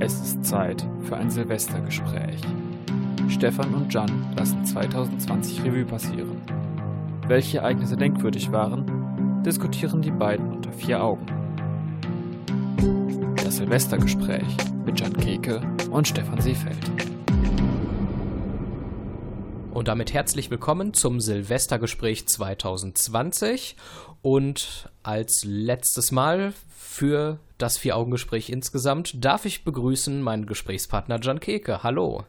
Es ist Zeit für ein Silvestergespräch. Stefan und Jan lassen 2020 Revue passieren. Welche Ereignisse denkwürdig waren, diskutieren die beiden unter vier Augen. Das Silvestergespräch mit Jan Keke und Stefan Seefeld. Und damit herzlich willkommen zum Silvestergespräch 2020 und als letztes Mal für das Vier-Augen-Gespräch insgesamt darf ich begrüßen meinen Gesprächspartner Jan Keke. Hallo.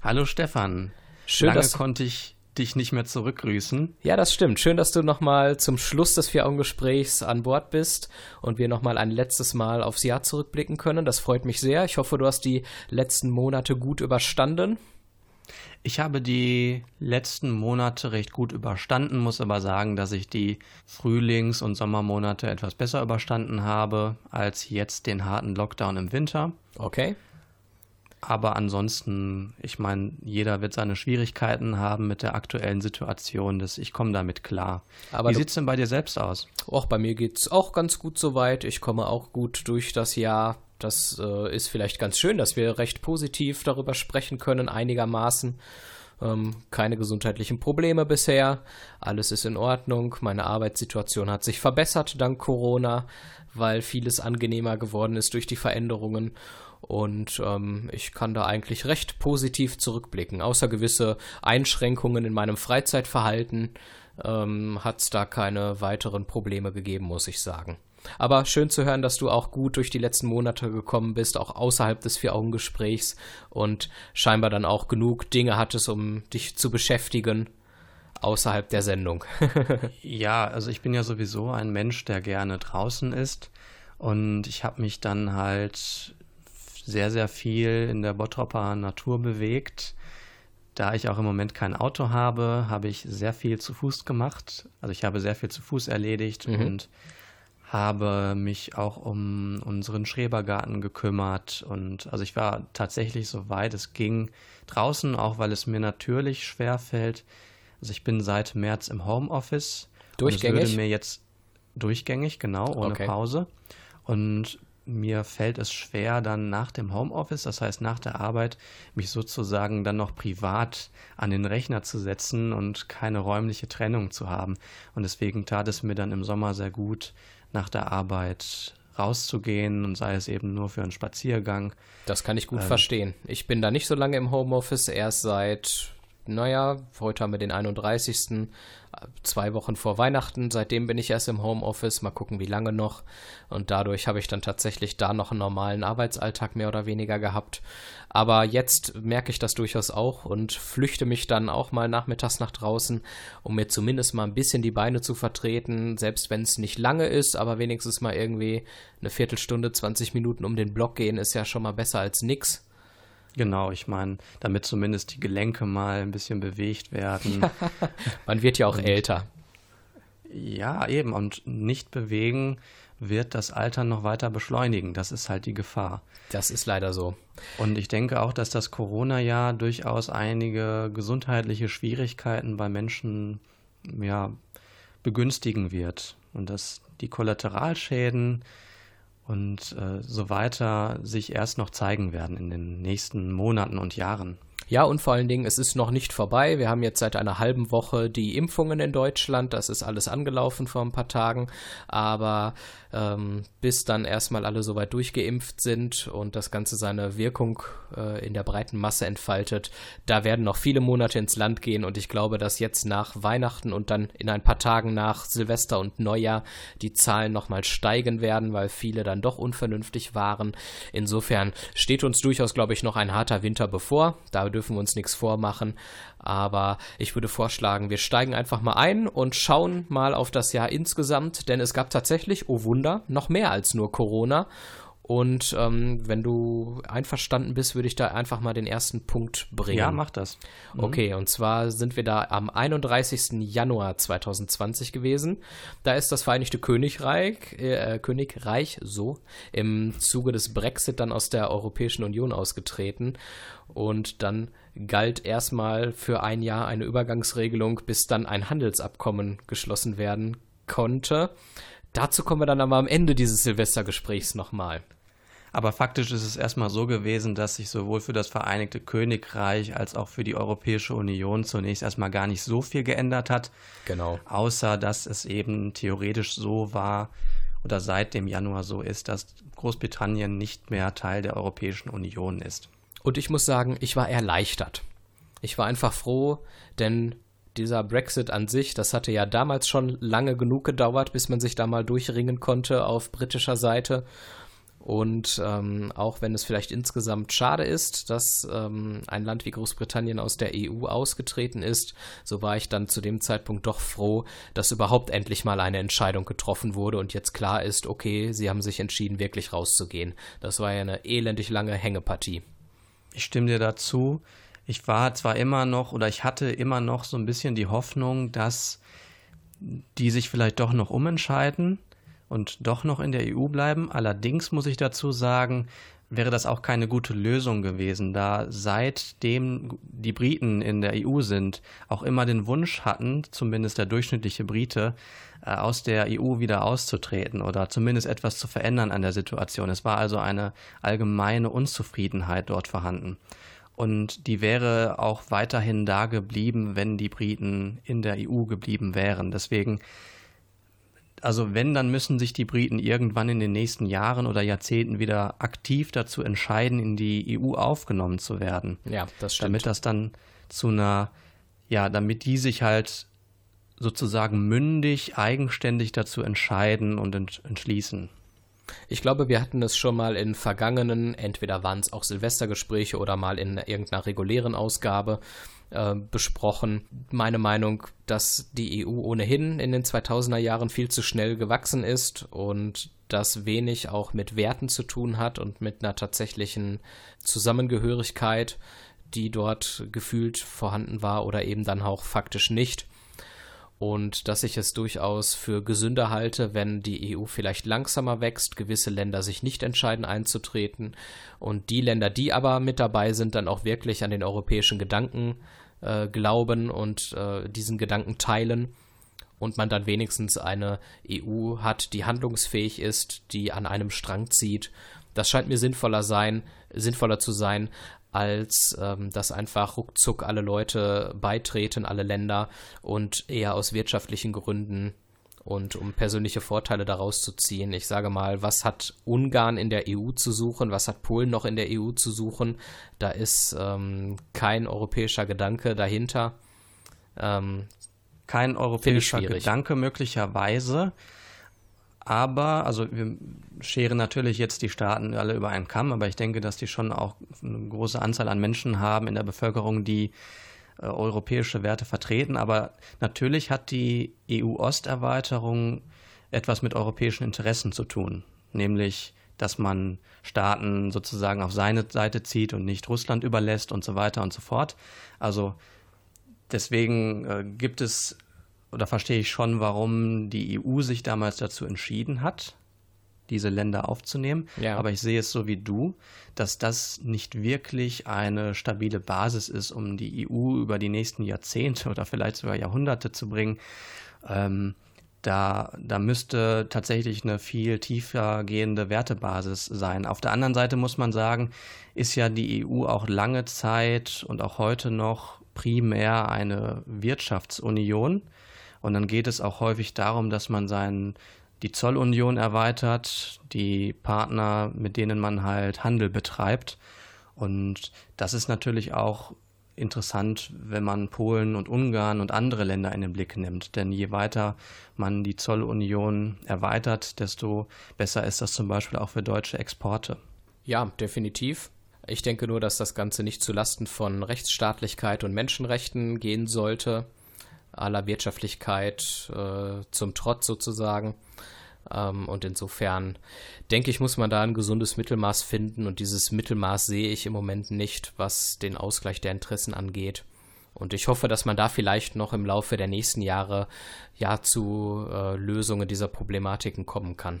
Hallo Stefan. Schön, Lange dass konnte ich dich nicht mehr zurückgrüßen. Ja, das stimmt. Schön, dass du nochmal zum Schluss des Vier-Augen-Gesprächs an Bord bist und wir nochmal ein letztes Mal aufs Jahr zurückblicken können. Das freut mich sehr. Ich hoffe, du hast die letzten Monate gut überstanden. Ich habe die letzten Monate recht gut überstanden, muss aber sagen, dass ich die Frühlings- und Sommermonate etwas besser überstanden habe als jetzt den harten Lockdown im Winter. Okay. Aber ansonsten, ich meine, jeder wird seine Schwierigkeiten haben mit der aktuellen Situation. Das, ich komme damit klar. Aber Wie du- sieht's denn bei dir selbst aus? Auch bei mir geht's auch ganz gut soweit. Ich komme auch gut durch das Jahr. Das äh, ist vielleicht ganz schön, dass wir recht positiv darüber sprechen können, einigermaßen. Ähm, keine gesundheitlichen Probleme bisher. Alles ist in Ordnung. Meine Arbeitssituation hat sich verbessert dank Corona, weil vieles angenehmer geworden ist durch die Veränderungen. Und ähm, ich kann da eigentlich recht positiv zurückblicken. Außer gewisse Einschränkungen in meinem Freizeitverhalten ähm, hat es da keine weiteren Probleme gegeben, muss ich sagen. Aber schön zu hören, dass du auch gut durch die letzten Monate gekommen bist, auch außerhalb des Vier-Augen-Gesprächs und scheinbar dann auch genug Dinge hattest, um dich zu beschäftigen außerhalb der Sendung. Ja, also ich bin ja sowieso ein Mensch, der gerne draußen ist. Und ich habe mich dann halt sehr, sehr viel in der Bottropper Natur bewegt. Da ich auch im Moment kein Auto habe, habe ich sehr viel zu Fuß gemacht. Also ich habe sehr viel zu Fuß erledigt und habe mich auch um unseren Schrebergarten gekümmert. Und also ich war tatsächlich, soweit es ging, draußen, auch weil es mir natürlich schwer fällt. Also ich bin seit März im Homeoffice. Durchgängig? Und es würde mir jetzt durchgängig, genau, ohne Okay. Pause. Und mir fällt es schwer, dann nach dem Homeoffice, das heißt nach der Arbeit, mich sozusagen dann noch privat an den Rechner zu setzen und keine räumliche Trennung zu haben. Und deswegen tat es mir dann im Sommer sehr gut, nach der Arbeit rauszugehen und sei es eben nur für einen Spaziergang. Das kann ich gut verstehen. Ich bin da nicht so lange im Homeoffice, erst seit, naja, heute haben wir den 31. äh, Zwei Wochen vor Weihnachten. Seitdem bin ich erst im Homeoffice. Mal gucken, wie lange noch. Und dadurch habe ich dann tatsächlich da noch einen normalen Arbeitsalltag mehr oder weniger gehabt. Aber jetzt merke ich das durchaus auch und flüchte mich dann auch mal nachmittags nach draußen, um mir zumindest mal ein bisschen die Beine zu vertreten, selbst wenn es nicht lange ist, aber wenigstens mal irgendwie eine Viertelstunde, 20 Minuten um den Block gehen, ist ja schon mal besser als nix. Genau, ich meine, damit zumindest die Gelenke mal ein bisschen bewegt werden. Man wird ja auch älter. Ja, eben. Und nicht bewegen wird das Altern noch weiter beschleunigen. Das ist halt die Gefahr. Das ist leider so. Und ich denke auch, dass das Corona-Jahr durchaus einige gesundheitliche Schwierigkeiten bei Menschen ja, begünstigen wird. Und dass die Kollateralschäden und äh, so weiter sich erst noch zeigen werden in den nächsten Monaten und Jahren. Ja, und vor allen Dingen, es ist noch nicht vorbei. Wir haben jetzt seit einer halben Woche die Impfungen in Deutschland. Das ist alles angelaufen vor ein paar Tagen. Aber ähm, bis dann erstmal alle soweit durchgeimpft sind und das Ganze seine Wirkung äh, in der breiten Masse entfaltet, da werden noch viele Monate ins Land gehen. Und ich glaube, dass jetzt nach Weihnachten und dann in ein paar Tagen nach Silvester und Neujahr die Zahlen nochmal steigen werden, weil viele dann doch unvernünftig waren. Insofern steht uns durchaus, glaube ich, noch ein harter Winter bevor. Da dürfen wir uns nichts vormachen. Aber ich würde vorschlagen, wir steigen einfach mal ein und schauen mal auf das Jahr insgesamt, denn es gab tatsächlich, oh Wunder, noch mehr als nur Corona. Und ähm, wenn du einverstanden bist, würde ich da einfach mal den ersten Punkt bringen. Ja, mach das. Okay, und zwar sind wir da am 31. Januar 2020 gewesen. Da ist das Vereinigte Königreich, äh, Königreich so im Zuge des Brexit dann aus der Europäischen Union ausgetreten. Und dann galt erstmal für ein Jahr eine Übergangsregelung, bis dann ein Handelsabkommen geschlossen werden konnte. Dazu kommen wir dann aber am Ende dieses Silvestergesprächs nochmal. Aber faktisch ist es erstmal so gewesen, dass sich sowohl für das Vereinigte Königreich als auch für die Europäische Union zunächst erstmal gar nicht so viel geändert hat. Genau. Außer dass es eben theoretisch so war oder seit dem Januar so ist, dass Großbritannien nicht mehr Teil der Europäischen Union ist. Und ich muss sagen, ich war erleichtert. Ich war einfach froh, denn dieser Brexit an sich, das hatte ja damals schon lange genug gedauert, bis man sich da mal durchringen konnte auf britischer Seite. Und ähm, auch wenn es vielleicht insgesamt schade ist, dass ähm, ein Land wie Großbritannien aus der EU ausgetreten ist, so war ich dann zu dem Zeitpunkt doch froh, dass überhaupt endlich mal eine Entscheidung getroffen wurde und jetzt klar ist, okay, sie haben sich entschieden, wirklich rauszugehen. Das war ja eine elendig lange Hängepartie. Ich stimme dir dazu. Ich war zwar immer noch oder ich hatte immer noch so ein bisschen die Hoffnung, dass die sich vielleicht doch noch umentscheiden und doch noch in der EU bleiben. Allerdings muss ich dazu sagen, wäre das auch keine gute Lösung gewesen, da seitdem die Briten in der EU sind, auch immer den Wunsch hatten, zumindest der durchschnittliche Brite, äh, aus der EU wieder auszutreten oder zumindest etwas zu verändern an der Situation. Es war also eine allgemeine Unzufriedenheit dort vorhanden. Und die wäre auch weiterhin da geblieben, wenn die Briten in der EU geblieben wären. Deswegen also wenn, dann müssen sich die Briten irgendwann in den nächsten Jahren oder Jahrzehnten wieder aktiv dazu entscheiden, in die EU aufgenommen zu werden. Ja, das stimmt. Damit das dann zu einer, ja, damit die sich halt sozusagen mündig, eigenständig dazu entscheiden und ent entschließen. Ich glaube, wir hatten es schon mal in vergangenen, entweder waren es auch Silvestergespräche oder mal in irgendeiner regulären Ausgabe, äh, besprochen. Meine Meinung, dass die EU ohnehin in den 2000er Jahren viel zu schnell gewachsen ist und das wenig auch mit Werten zu tun hat und mit einer tatsächlichen Zusammengehörigkeit, die dort gefühlt vorhanden war oder eben dann auch faktisch nicht und dass ich es durchaus für gesünder halte, wenn die EU vielleicht langsamer wächst, gewisse Länder sich nicht entscheiden einzutreten und die Länder, die aber mit dabei sind, dann auch wirklich an den europäischen Gedanken äh, glauben und äh, diesen Gedanken teilen und man dann wenigstens eine EU hat, die handlungsfähig ist, die an einem Strang zieht. Das scheint mir sinnvoller sein, sinnvoller zu sein, als ähm, dass einfach ruckzuck alle Leute beitreten, alle Länder und eher aus wirtschaftlichen Gründen und um persönliche Vorteile daraus zu ziehen. Ich sage mal, was hat Ungarn in der EU zu suchen? Was hat Polen noch in der EU zu suchen? Da ist ähm, kein europäischer Gedanke dahinter. Ähm, kein europäischer Gedanke möglicherweise. Aber, also wir scheren natürlich jetzt die Staaten alle über einen Kamm, aber ich denke, dass die schon auch eine große Anzahl an Menschen haben in der Bevölkerung, die äh, europäische Werte vertreten. Aber natürlich hat die EU-Osterweiterung etwas mit europäischen Interessen zu tun, nämlich dass man Staaten sozusagen auf seine Seite zieht und nicht Russland überlässt und so weiter und so fort. Also deswegen äh, gibt es oder verstehe ich schon, warum die EU sich damals dazu entschieden hat, diese Länder aufzunehmen. Ja. Aber ich sehe es so wie du, dass das nicht wirklich eine stabile Basis ist, um die EU über die nächsten Jahrzehnte oder vielleicht sogar Jahrhunderte zu bringen. Ähm, da, da müsste tatsächlich eine viel tiefer gehende Wertebasis sein. Auf der anderen Seite muss man sagen, ist ja die EU auch lange Zeit und auch heute noch primär eine Wirtschaftsunion. Und dann geht es auch häufig darum, dass man seinen, die Zollunion erweitert, die Partner, mit denen man halt Handel betreibt. Und das ist natürlich auch interessant, wenn man Polen und Ungarn und andere Länder in den Blick nimmt. Denn je weiter man die Zollunion erweitert, desto besser ist das zum Beispiel auch für deutsche Exporte. Ja, definitiv. Ich denke nur, dass das Ganze nicht zulasten von Rechtsstaatlichkeit und Menschenrechten gehen sollte aller Wirtschaftlichkeit äh, zum Trotz sozusagen. Ähm, und insofern denke ich, muss man da ein gesundes Mittelmaß finden. Und dieses Mittelmaß sehe ich im Moment nicht, was den Ausgleich der Interessen angeht. Und ich hoffe, dass man da vielleicht noch im Laufe der nächsten Jahre ja zu äh, Lösungen dieser Problematiken kommen kann.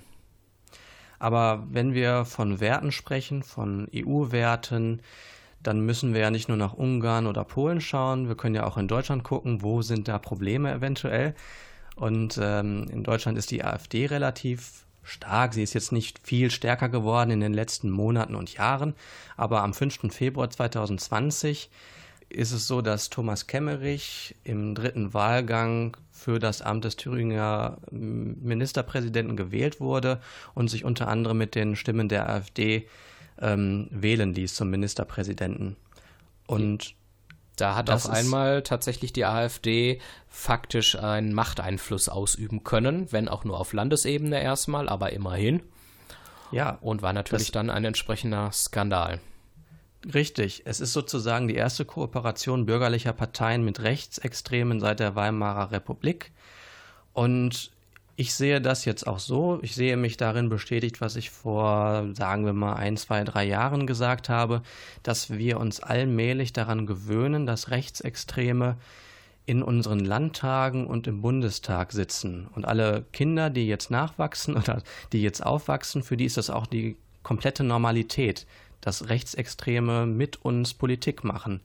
Aber wenn wir von Werten sprechen, von EU-Werten, dann müssen wir ja nicht nur nach Ungarn oder Polen schauen, wir können ja auch in Deutschland gucken, wo sind da Probleme eventuell. Und ähm, in Deutschland ist die AfD relativ stark. Sie ist jetzt nicht viel stärker geworden in den letzten Monaten und Jahren, aber am 5. Februar 2020 ist es so, dass Thomas Kemmerich im dritten Wahlgang für das Amt des Thüringer Ministerpräsidenten gewählt wurde und sich unter anderem mit den Stimmen der AfD ähm, wählen ließ zum Ministerpräsidenten. Und da hat auf einmal tatsächlich die AfD faktisch einen Machteinfluss ausüben können, wenn auch nur auf Landesebene erstmal, aber immerhin. Ja. Und war natürlich dann ein entsprechender Skandal. Richtig. Es ist sozusagen die erste Kooperation bürgerlicher Parteien mit Rechtsextremen seit der Weimarer Republik. Und ich sehe das jetzt auch so. Ich sehe mich darin bestätigt, was ich vor, sagen wir mal, ein, zwei, drei Jahren gesagt habe, dass wir uns allmählich daran gewöhnen, dass Rechtsextreme in unseren Landtagen und im Bundestag sitzen. Und alle Kinder, die jetzt nachwachsen oder die jetzt aufwachsen, für die ist das auch die komplette Normalität, dass Rechtsextreme mit uns Politik machen.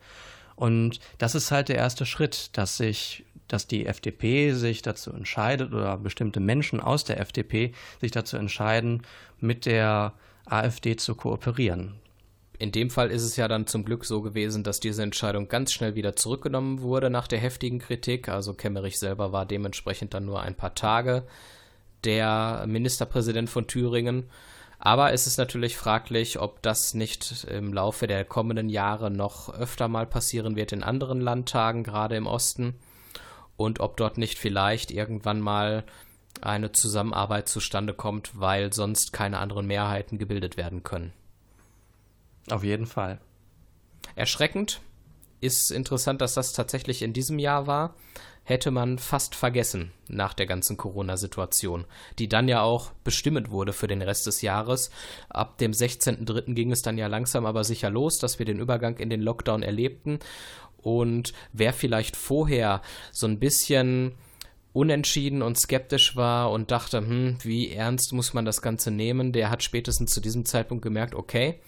Und das ist halt der erste Schritt, dass sich dass die FDP sich dazu entscheidet oder bestimmte Menschen aus der FDP sich dazu entscheiden, mit der AfD zu kooperieren. In dem Fall ist es ja dann zum Glück so gewesen, dass diese Entscheidung ganz schnell wieder zurückgenommen wurde nach der heftigen Kritik. Also Kemmerich selber war dementsprechend dann nur ein paar Tage der Ministerpräsident von Thüringen. Aber es ist natürlich fraglich, ob das nicht im Laufe der kommenden Jahre noch öfter mal passieren wird in anderen Landtagen, gerade im Osten und ob dort nicht vielleicht irgendwann mal eine Zusammenarbeit zustande kommt, weil sonst keine anderen Mehrheiten gebildet werden können. Auf jeden Fall. Erschreckend ist interessant, dass das tatsächlich in diesem Jahr war. Hätte man fast vergessen nach der ganzen Corona-Situation, die dann ja auch bestimmend wurde für den Rest des Jahres. Ab dem 16.03. ging es dann ja langsam aber sicher los, dass wir den Übergang in den Lockdown erlebten. Und wer vielleicht vorher so ein bisschen unentschieden und skeptisch war und dachte, hm, wie ernst muss man das Ganze nehmen, der hat spätestens zu diesem Zeitpunkt gemerkt, okay,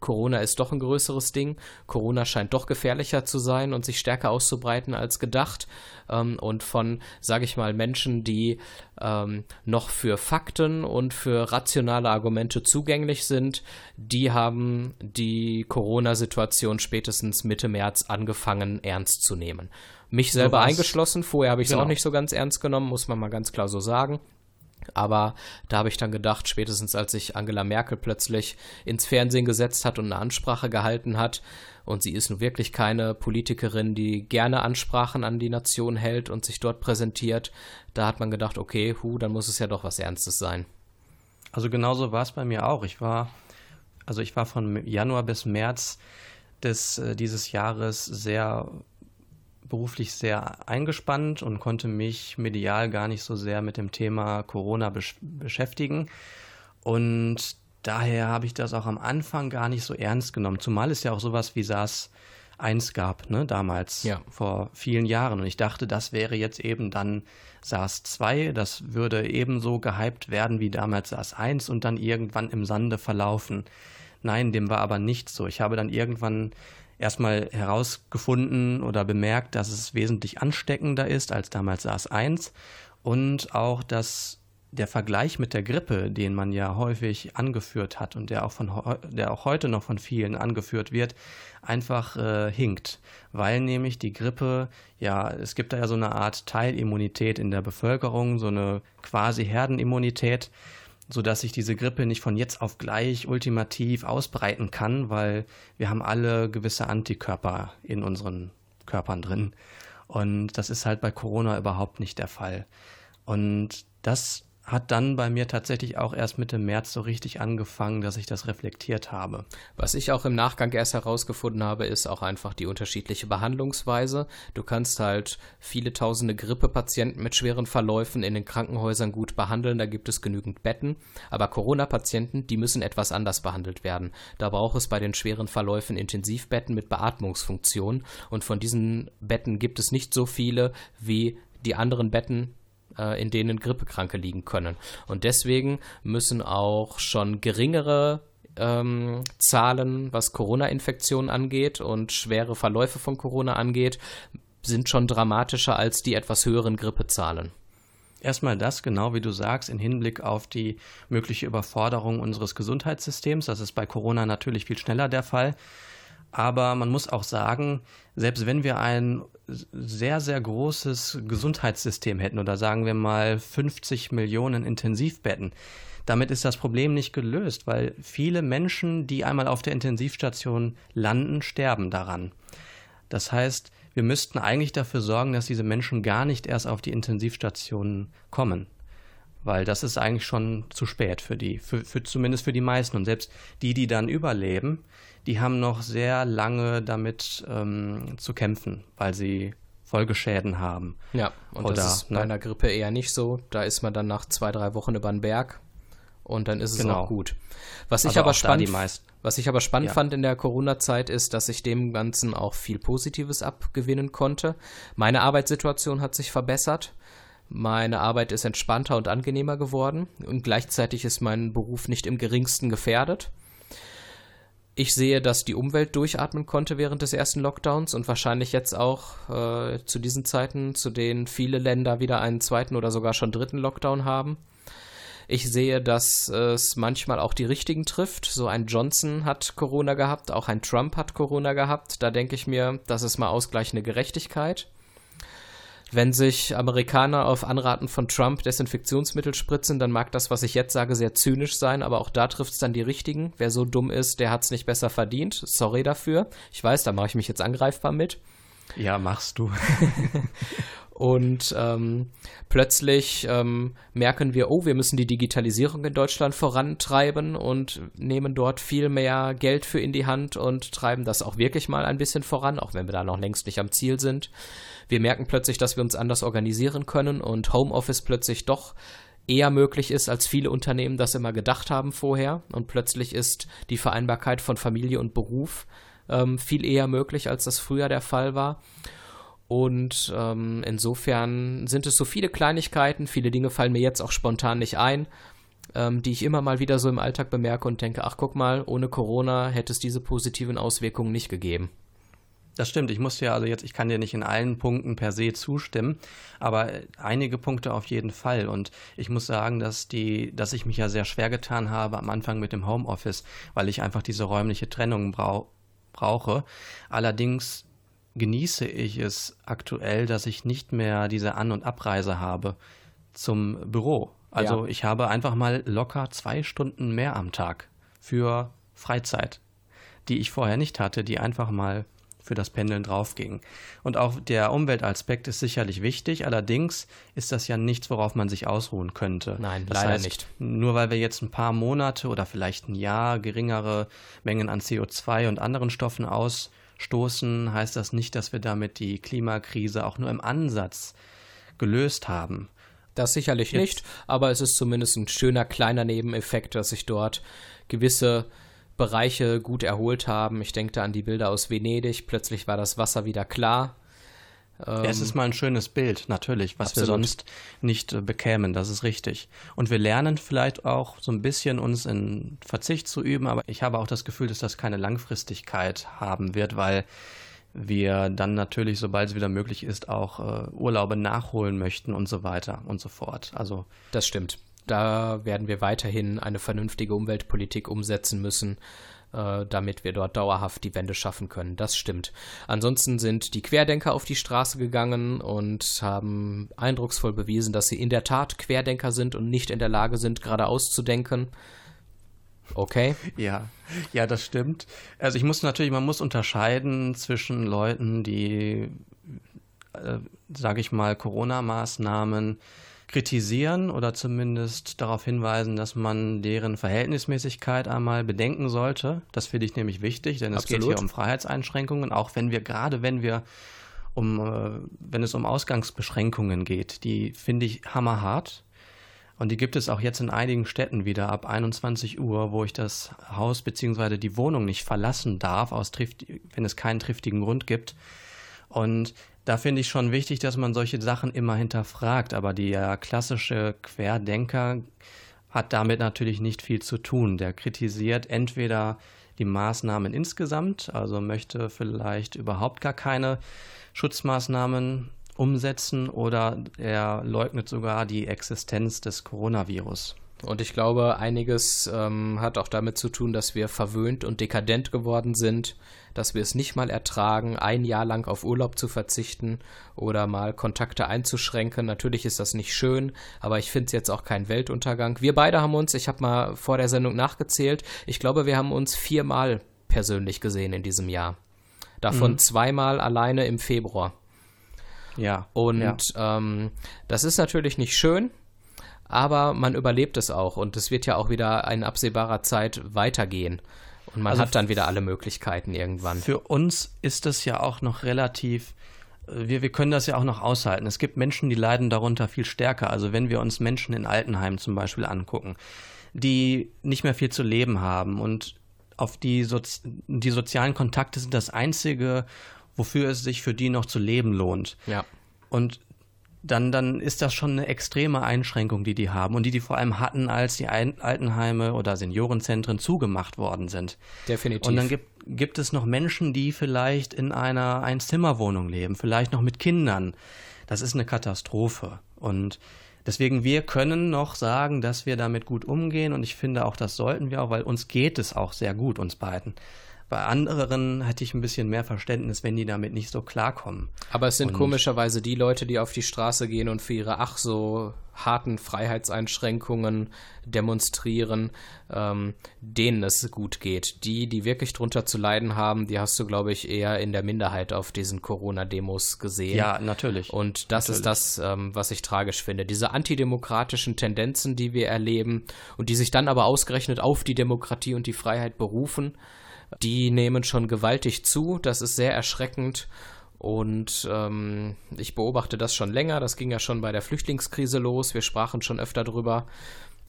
Corona ist doch ein größeres Ding. Corona scheint doch gefährlicher zu sein und sich stärker auszubreiten als gedacht. Ähm, und von, sage ich mal, Menschen, die ähm, noch für Fakten und für rationale Argumente zugänglich sind, die haben die Corona-Situation spätestens Mitte März angefangen ernst zu nehmen. Mich selber so eingeschlossen. Vorher habe ich es genau. auch nicht so ganz ernst genommen, muss man mal ganz klar so sagen. Aber da habe ich dann gedacht, spätestens als sich Angela Merkel plötzlich ins Fernsehen gesetzt hat und eine Ansprache gehalten hat, und sie ist nun wirklich keine Politikerin, die gerne Ansprachen an die Nation hält und sich dort präsentiert, da hat man gedacht, okay, hu, dann muss es ja doch was Ernstes sein. Also genauso war es bei mir auch. Ich war, also ich war von Januar bis März des, äh, dieses Jahres sehr beruflich sehr eingespannt und konnte mich medial gar nicht so sehr mit dem Thema Corona besch beschäftigen. Und daher habe ich das auch am Anfang gar nicht so ernst genommen. Zumal es ja auch sowas wie SARS 1 gab, ne, damals, ja. vor vielen Jahren. Und ich dachte, das wäre jetzt eben dann SARS 2. Das würde ebenso gehypt werden wie damals SARS 1 und dann irgendwann im Sande verlaufen. Nein, dem war aber nicht so. Ich habe dann irgendwann erstmal herausgefunden oder bemerkt, dass es wesentlich ansteckender ist als damals SARS-1 und auch, dass der Vergleich mit der Grippe, den man ja häufig angeführt hat und der auch, von, der auch heute noch von vielen angeführt wird, einfach äh, hinkt. Weil nämlich die Grippe, ja, es gibt da ja so eine Art Teilimmunität in der Bevölkerung, so eine quasi Herdenimmunität sodass sich diese Grippe nicht von jetzt auf gleich ultimativ ausbreiten kann, weil wir haben alle gewisse Antikörper in unseren Körpern drin. Und das ist halt bei Corona überhaupt nicht der Fall. Und das hat dann bei mir tatsächlich auch erst Mitte März so richtig angefangen, dass ich das reflektiert habe. Was ich auch im Nachgang erst herausgefunden habe, ist auch einfach die unterschiedliche Behandlungsweise. Du kannst halt viele tausende Grippepatienten mit schweren Verläufen in den Krankenhäusern gut behandeln, da gibt es genügend Betten, aber Corona-Patienten, die müssen etwas anders behandelt werden. Da braucht es bei den schweren Verläufen Intensivbetten mit Beatmungsfunktion und von diesen Betten gibt es nicht so viele wie die anderen Betten äh, in denen Grippekranke liegen können. Und deswegen müssen auch schon geringere ähm, Zahlen, was Corona-Infektionen angeht und schwere Verläufe von Corona angeht, sind schon dramatischer als die etwas höheren Grippezahlen. Erstmal das, genau wie du sagst, im Hinblick auf die mögliche Überforderung unseres Gesundheitssystems. Das ist bei Corona natürlich viel schneller der Fall. Aber man muss auch sagen, selbst wenn wir ein sehr, sehr großes Gesundheitssystem hätten oder sagen wir mal 50 Millionen Intensivbetten, damit ist das Problem nicht gelöst, weil viele Menschen, die einmal auf der Intensivstation landen, sterben daran. Das heißt, wir müssten eigentlich dafür sorgen, dass diese Menschen gar nicht erst auf die Intensivstationen kommen. Weil das ist eigentlich schon zu spät für die, für, für, zumindest für die meisten. Und selbst die, die dann überleben, die haben noch sehr lange damit ähm, zu kämpfen, weil sie Folgeschäden haben. Ja, und Oder, das ist bei ne? einer Grippe eher nicht so. Da ist man dann nach zwei, drei Wochen über den Berg und dann ist es genau. auch gut. Was ich also aber spannend, was ich aber spannend ja. fand in der Corona-Zeit ist, dass ich dem Ganzen auch viel Positives abgewinnen konnte. Meine Arbeitssituation hat sich verbessert. Meine Arbeit ist entspannter und angenehmer geworden und gleichzeitig ist mein Beruf nicht im geringsten gefährdet. Ich sehe, dass die Umwelt durchatmen konnte während des ersten Lockdowns und wahrscheinlich jetzt auch äh, zu diesen Zeiten, zu denen viele Länder wieder einen zweiten oder sogar schon dritten Lockdown haben. Ich sehe, dass es manchmal auch die richtigen trifft. So ein Johnson hat Corona gehabt, auch ein Trump hat Corona gehabt. Da denke ich mir, das ist mal ausgleichende Gerechtigkeit. Wenn sich Amerikaner auf Anraten von Trump Desinfektionsmittel spritzen, dann mag das, was ich jetzt sage, sehr zynisch sein, aber auch da trifft es dann die richtigen. Wer so dumm ist, der hat es nicht besser verdient. Sorry dafür. Ich weiß, da mache ich mich jetzt angreifbar mit. Ja, machst du. Und ähm, plötzlich ähm, merken wir, oh, wir müssen die Digitalisierung in Deutschland vorantreiben und nehmen dort viel mehr Geld für in die Hand und treiben das auch wirklich mal ein bisschen voran, auch wenn wir da noch längst nicht am Ziel sind. Wir merken plötzlich, dass wir uns anders organisieren können und Homeoffice plötzlich doch eher möglich ist, als viele Unternehmen das immer gedacht haben vorher. Und plötzlich ist die Vereinbarkeit von Familie und Beruf ähm, viel eher möglich, als das früher der Fall war. Und ähm, insofern sind es so viele Kleinigkeiten, viele Dinge fallen mir jetzt auch spontan nicht ein, ähm, die ich immer mal wieder so im Alltag bemerke und denke, ach guck mal, ohne Corona hätte es diese positiven Auswirkungen nicht gegeben. Das stimmt. Ich muss ja also jetzt, ich kann dir nicht in allen Punkten per se zustimmen, aber einige Punkte auf jeden Fall. Und ich muss sagen, dass die, dass ich mich ja sehr schwer getan habe am Anfang mit dem Homeoffice, weil ich einfach diese räumliche Trennung brau brauche. Allerdings genieße ich es aktuell, dass ich nicht mehr diese An- und Abreise habe zum Büro. Also ja. ich habe einfach mal locker zwei Stunden mehr am Tag für Freizeit, die ich vorher nicht hatte, die einfach mal für das Pendeln draufging. Und auch der Umweltaspekt ist sicherlich wichtig, allerdings ist das ja nichts, worauf man sich ausruhen könnte. Nein, das leider heißt, nicht. Nur weil wir jetzt ein paar Monate oder vielleicht ein Jahr geringere Mengen an CO2 und anderen Stoffen aus stoßen, heißt das nicht, dass wir damit die Klimakrise auch nur im Ansatz gelöst haben. Das sicherlich Jetzt. nicht, aber es ist zumindest ein schöner kleiner Nebeneffekt, dass sich dort gewisse Bereiche gut erholt haben. Ich denke da an die Bilder aus Venedig. Plötzlich war das Wasser wieder klar. Ähm, es ist mal ein schönes Bild, natürlich, was absolut. wir sonst nicht äh, bekämen, das ist richtig. Und wir lernen vielleicht auch so ein bisschen uns in Verzicht zu üben, aber ich habe auch das Gefühl, dass das keine Langfristigkeit haben wird, weil wir dann natürlich, sobald es wieder möglich ist, auch äh, Urlaube nachholen möchten und so weiter und so fort. Also das stimmt. Da werden wir weiterhin eine vernünftige Umweltpolitik umsetzen müssen äh, damit wir dort dauerhaft die Wende schaffen können. Das stimmt. Ansonsten sind die Querdenker auf die Straße gegangen und haben eindrucksvoll bewiesen, dass sie in der Tat Querdenker sind und nicht in der Lage sind, geradeaus zu denken. Okay. Ja, ja, das stimmt. Also ich muss natürlich, man muss unterscheiden zwischen Leuten, die, äh, sage ich mal, Corona-Maßnahmen kritisieren oder zumindest darauf hinweisen, dass man deren Verhältnismäßigkeit einmal bedenken sollte. Das finde ich nämlich wichtig, denn es Absolut. geht hier um Freiheitseinschränkungen, auch wenn wir gerade, wenn wir um, äh, wenn es um Ausgangsbeschränkungen geht, die finde ich hammerhart. Und die gibt es auch jetzt in einigen Städten wieder ab 21 Uhr, wo ich das Haus bzw. die Wohnung nicht verlassen darf, aus wenn es keinen triftigen Grund gibt. Und da finde ich schon wichtig, dass man solche Sachen immer hinterfragt. Aber der klassische Querdenker hat damit natürlich nicht viel zu tun. Der kritisiert entweder die Maßnahmen insgesamt, also möchte vielleicht überhaupt gar keine Schutzmaßnahmen umsetzen oder er leugnet sogar die Existenz des Coronavirus. Und ich glaube, einiges ähm, hat auch damit zu tun, dass wir verwöhnt und dekadent geworden sind, dass wir es nicht mal ertragen, ein Jahr lang auf Urlaub zu verzichten oder mal Kontakte einzuschränken. Natürlich ist das nicht schön, aber ich finde es jetzt auch kein Weltuntergang. Wir beide haben uns, ich habe mal vor der Sendung nachgezählt, ich glaube, wir haben uns viermal persönlich gesehen in diesem Jahr. Davon mhm. zweimal alleine im Februar. Ja. Und ja. Ähm, das ist natürlich nicht schön, aber man überlebt es auch und es wird ja auch wieder in absehbarer Zeit weitergehen. Und man also hat dann wieder alle Möglichkeiten irgendwann. Für uns ist das ja auch noch relativ äh, wir, wir können das ja auch noch aushalten. Es gibt Menschen, die leiden darunter viel stärker. Also wenn wir uns Menschen in Altenheimen zum Beispiel angucken, die nicht mehr viel zu leben haben und auf die, Sozi die sozialen Kontakte sind das Einzige, wofür es sich für die noch zu leben lohnt. Ja. Und dann, dann ist das schon eine extreme Einschränkung, die die haben und die die vor allem hatten, als die Altenheime oder Seniorenzentren zugemacht worden sind. Definitiv. Und dann gibt, gibt es noch Menschen, die vielleicht in einer Einzimmerwohnung leben, vielleicht noch mit Kindern. Das ist eine Katastrophe. Und deswegen, wir können noch sagen, dass wir damit gut umgehen und ich finde auch, das sollten wir auch, weil uns geht es auch sehr gut, uns beiden. Bei anderen hätte ich ein bisschen mehr Verständnis, wenn die damit nicht so klarkommen. Aber es sind und komischerweise die Leute, die auf die Straße gehen und für ihre ach so harten Freiheitseinschränkungen demonstrieren, ähm, denen es gut geht. Die, die wirklich drunter zu leiden haben, die hast du, glaube ich, eher in der Minderheit auf diesen Corona-Demos gesehen. Ja, natürlich. Und das natürlich. ist das, ähm, was ich tragisch finde. Diese antidemokratischen Tendenzen, die wir erleben und die sich dann aber ausgerechnet auf die Demokratie und die Freiheit berufen, die nehmen schon gewaltig zu. Das ist sehr erschreckend. Und ähm, ich beobachte das schon länger. Das ging ja schon bei der Flüchtlingskrise los. Wir sprachen schon öfter drüber.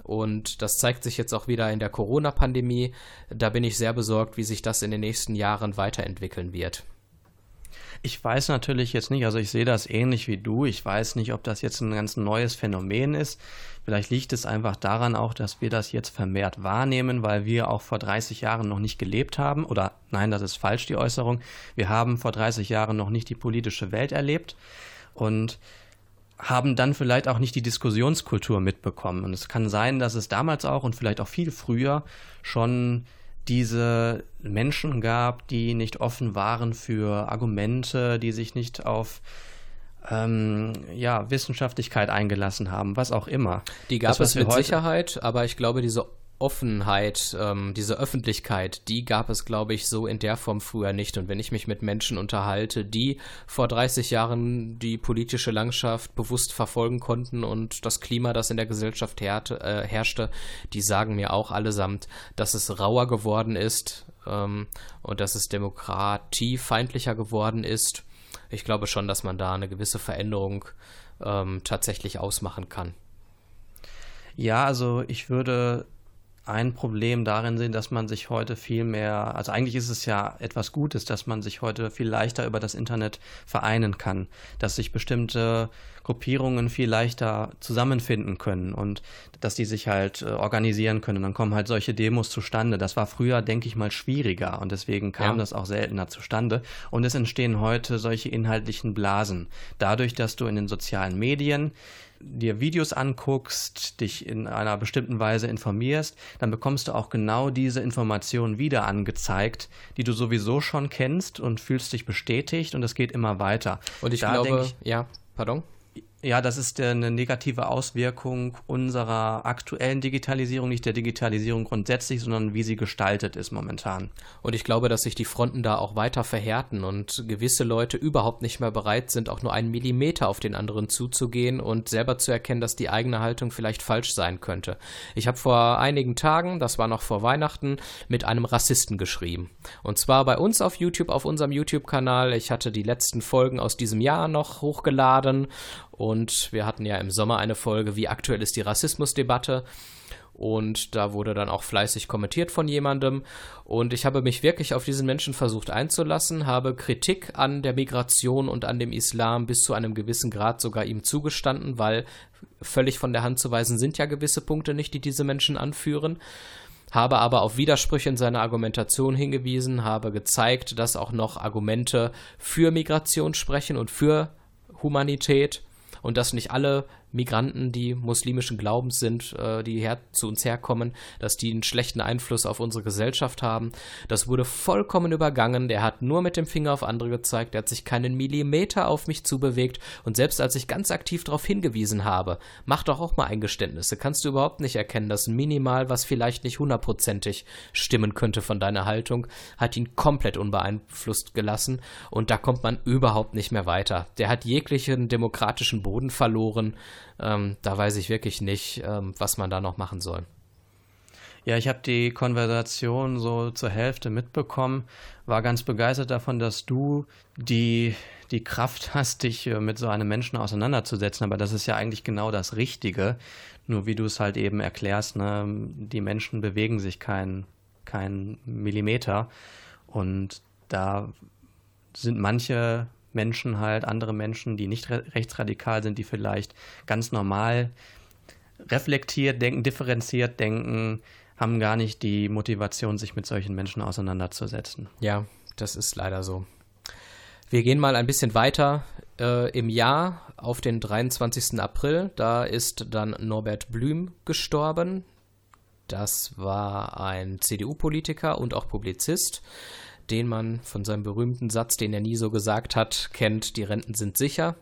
Und das zeigt sich jetzt auch wieder in der Corona-Pandemie. Da bin ich sehr besorgt, wie sich das in den nächsten Jahren weiterentwickeln wird. Ich weiß natürlich jetzt nicht, also ich sehe das ähnlich wie du. Ich weiß nicht, ob das jetzt ein ganz neues Phänomen ist. Vielleicht liegt es einfach daran auch, dass wir das jetzt vermehrt wahrnehmen, weil wir auch vor 30 Jahren noch nicht gelebt haben. Oder nein, das ist falsch, die Äußerung. Wir haben vor 30 Jahren noch nicht die politische Welt erlebt und haben dann vielleicht auch nicht die Diskussionskultur mitbekommen. Und es kann sein, dass es damals auch und vielleicht auch viel früher schon diese Menschen gab, die nicht offen waren für Argumente, die sich nicht auf ähm, ja, Wissenschaftlichkeit eingelassen haben, was auch immer. Die gab das, es mit Sicherheit, aber ich glaube, diese Offenheit, ähm, diese Öffentlichkeit, die gab es, glaube ich, so in der Form früher nicht. Und wenn ich mich mit Menschen unterhalte, die vor 30 Jahren die politische Landschaft bewusst verfolgen konnten und das Klima, das in der Gesellschaft herrte, äh, herrschte, die sagen mir auch allesamt, dass es rauer geworden ist ähm, und dass es demokratiefeindlicher geworden ist. Ich glaube schon, dass man da eine gewisse Veränderung ähm, tatsächlich ausmachen kann. Ja, also ich würde ein Problem darin sehen, dass man sich heute viel mehr, also eigentlich ist es ja etwas Gutes, dass man sich heute viel leichter über das Internet vereinen kann, dass sich bestimmte Gruppierungen viel leichter zusammenfinden können und dass die sich halt äh, organisieren können. Dann kommen halt solche Demos zustande. Das war früher, denke ich mal, schwieriger und deswegen kam ja. das auch seltener zustande. Und es entstehen heute solche inhaltlichen Blasen. Dadurch, dass du in den sozialen Medien dir Videos anguckst, dich in einer bestimmten Weise informierst, dann bekommst du auch genau diese Informationen wieder angezeigt, die du sowieso schon kennst und fühlst dich bestätigt und es geht immer weiter. Und ich da glaube, ich, ja, pardon? Ja, das ist eine negative Auswirkung unserer aktuellen Digitalisierung, nicht der Digitalisierung grundsätzlich, sondern wie sie gestaltet ist momentan. Und ich glaube, dass sich die Fronten da auch weiter verhärten und gewisse Leute überhaupt nicht mehr bereit sind, auch nur einen Millimeter auf den anderen zuzugehen und selber zu erkennen, dass die eigene Haltung vielleicht falsch sein könnte. Ich habe vor einigen Tagen, das war noch vor Weihnachten, mit einem Rassisten geschrieben. Und zwar bei uns auf YouTube, auf unserem YouTube-Kanal. Ich hatte die letzten Folgen aus diesem Jahr noch hochgeladen und wir hatten ja im Sommer eine Folge, wie aktuell ist die Rassismusdebatte. Und da wurde dann auch fleißig kommentiert von jemandem. Und ich habe mich wirklich auf diesen Menschen versucht einzulassen, habe Kritik an der Migration und an dem Islam bis zu einem gewissen Grad sogar ihm zugestanden, weil völlig von der Hand zu weisen sind ja gewisse Punkte nicht, die diese Menschen anführen habe aber auf Widersprüche in seiner Argumentation hingewiesen, habe gezeigt, dass auch noch Argumente für Migration sprechen und für Humanität und dass nicht alle Migranten, die muslimischen Glaubens sind, äh, die her zu uns herkommen, dass die einen schlechten Einfluss auf unsere Gesellschaft haben. Das wurde vollkommen übergangen. Der hat nur mit dem Finger auf andere gezeigt. Der hat sich keinen Millimeter auf mich zubewegt. Und selbst als ich ganz aktiv darauf hingewiesen habe, mach doch auch mal Eingeständnisse. Kannst du überhaupt nicht erkennen, dass minimal was vielleicht nicht hundertprozentig stimmen könnte von deiner Haltung, hat ihn komplett unbeeinflusst gelassen. Und da kommt man überhaupt nicht mehr weiter. Der hat jeglichen demokratischen Boden verloren. Ähm, da weiß ich wirklich nicht, ähm, was man da noch machen soll. Ja, ich habe die Konversation so zur Hälfte mitbekommen, war ganz begeistert davon, dass du die, die Kraft hast, dich äh, mit so einem Menschen auseinanderzusetzen. Aber das ist ja eigentlich genau das Richtige. Nur wie du es halt eben erklärst, ne, die Menschen bewegen sich keinen kein Millimeter. Und da sind manche Menschen halt, andere Menschen, die nicht re rechtsradikal sind, die vielleicht ganz normal reflektiert denken, differenziert denken, haben gar nicht die Motivation, sich mit solchen Menschen auseinanderzusetzen. Ja, das ist leider so. Wir gehen mal ein bisschen weiter äh, im Jahr auf den 23. April. Da ist dann Norbert Blüm gestorben. Das war ein CDU-Politiker und auch Publizist den man von seinem berühmten Satz, den er nie so gesagt hat, kennt, die Renten sind sicher.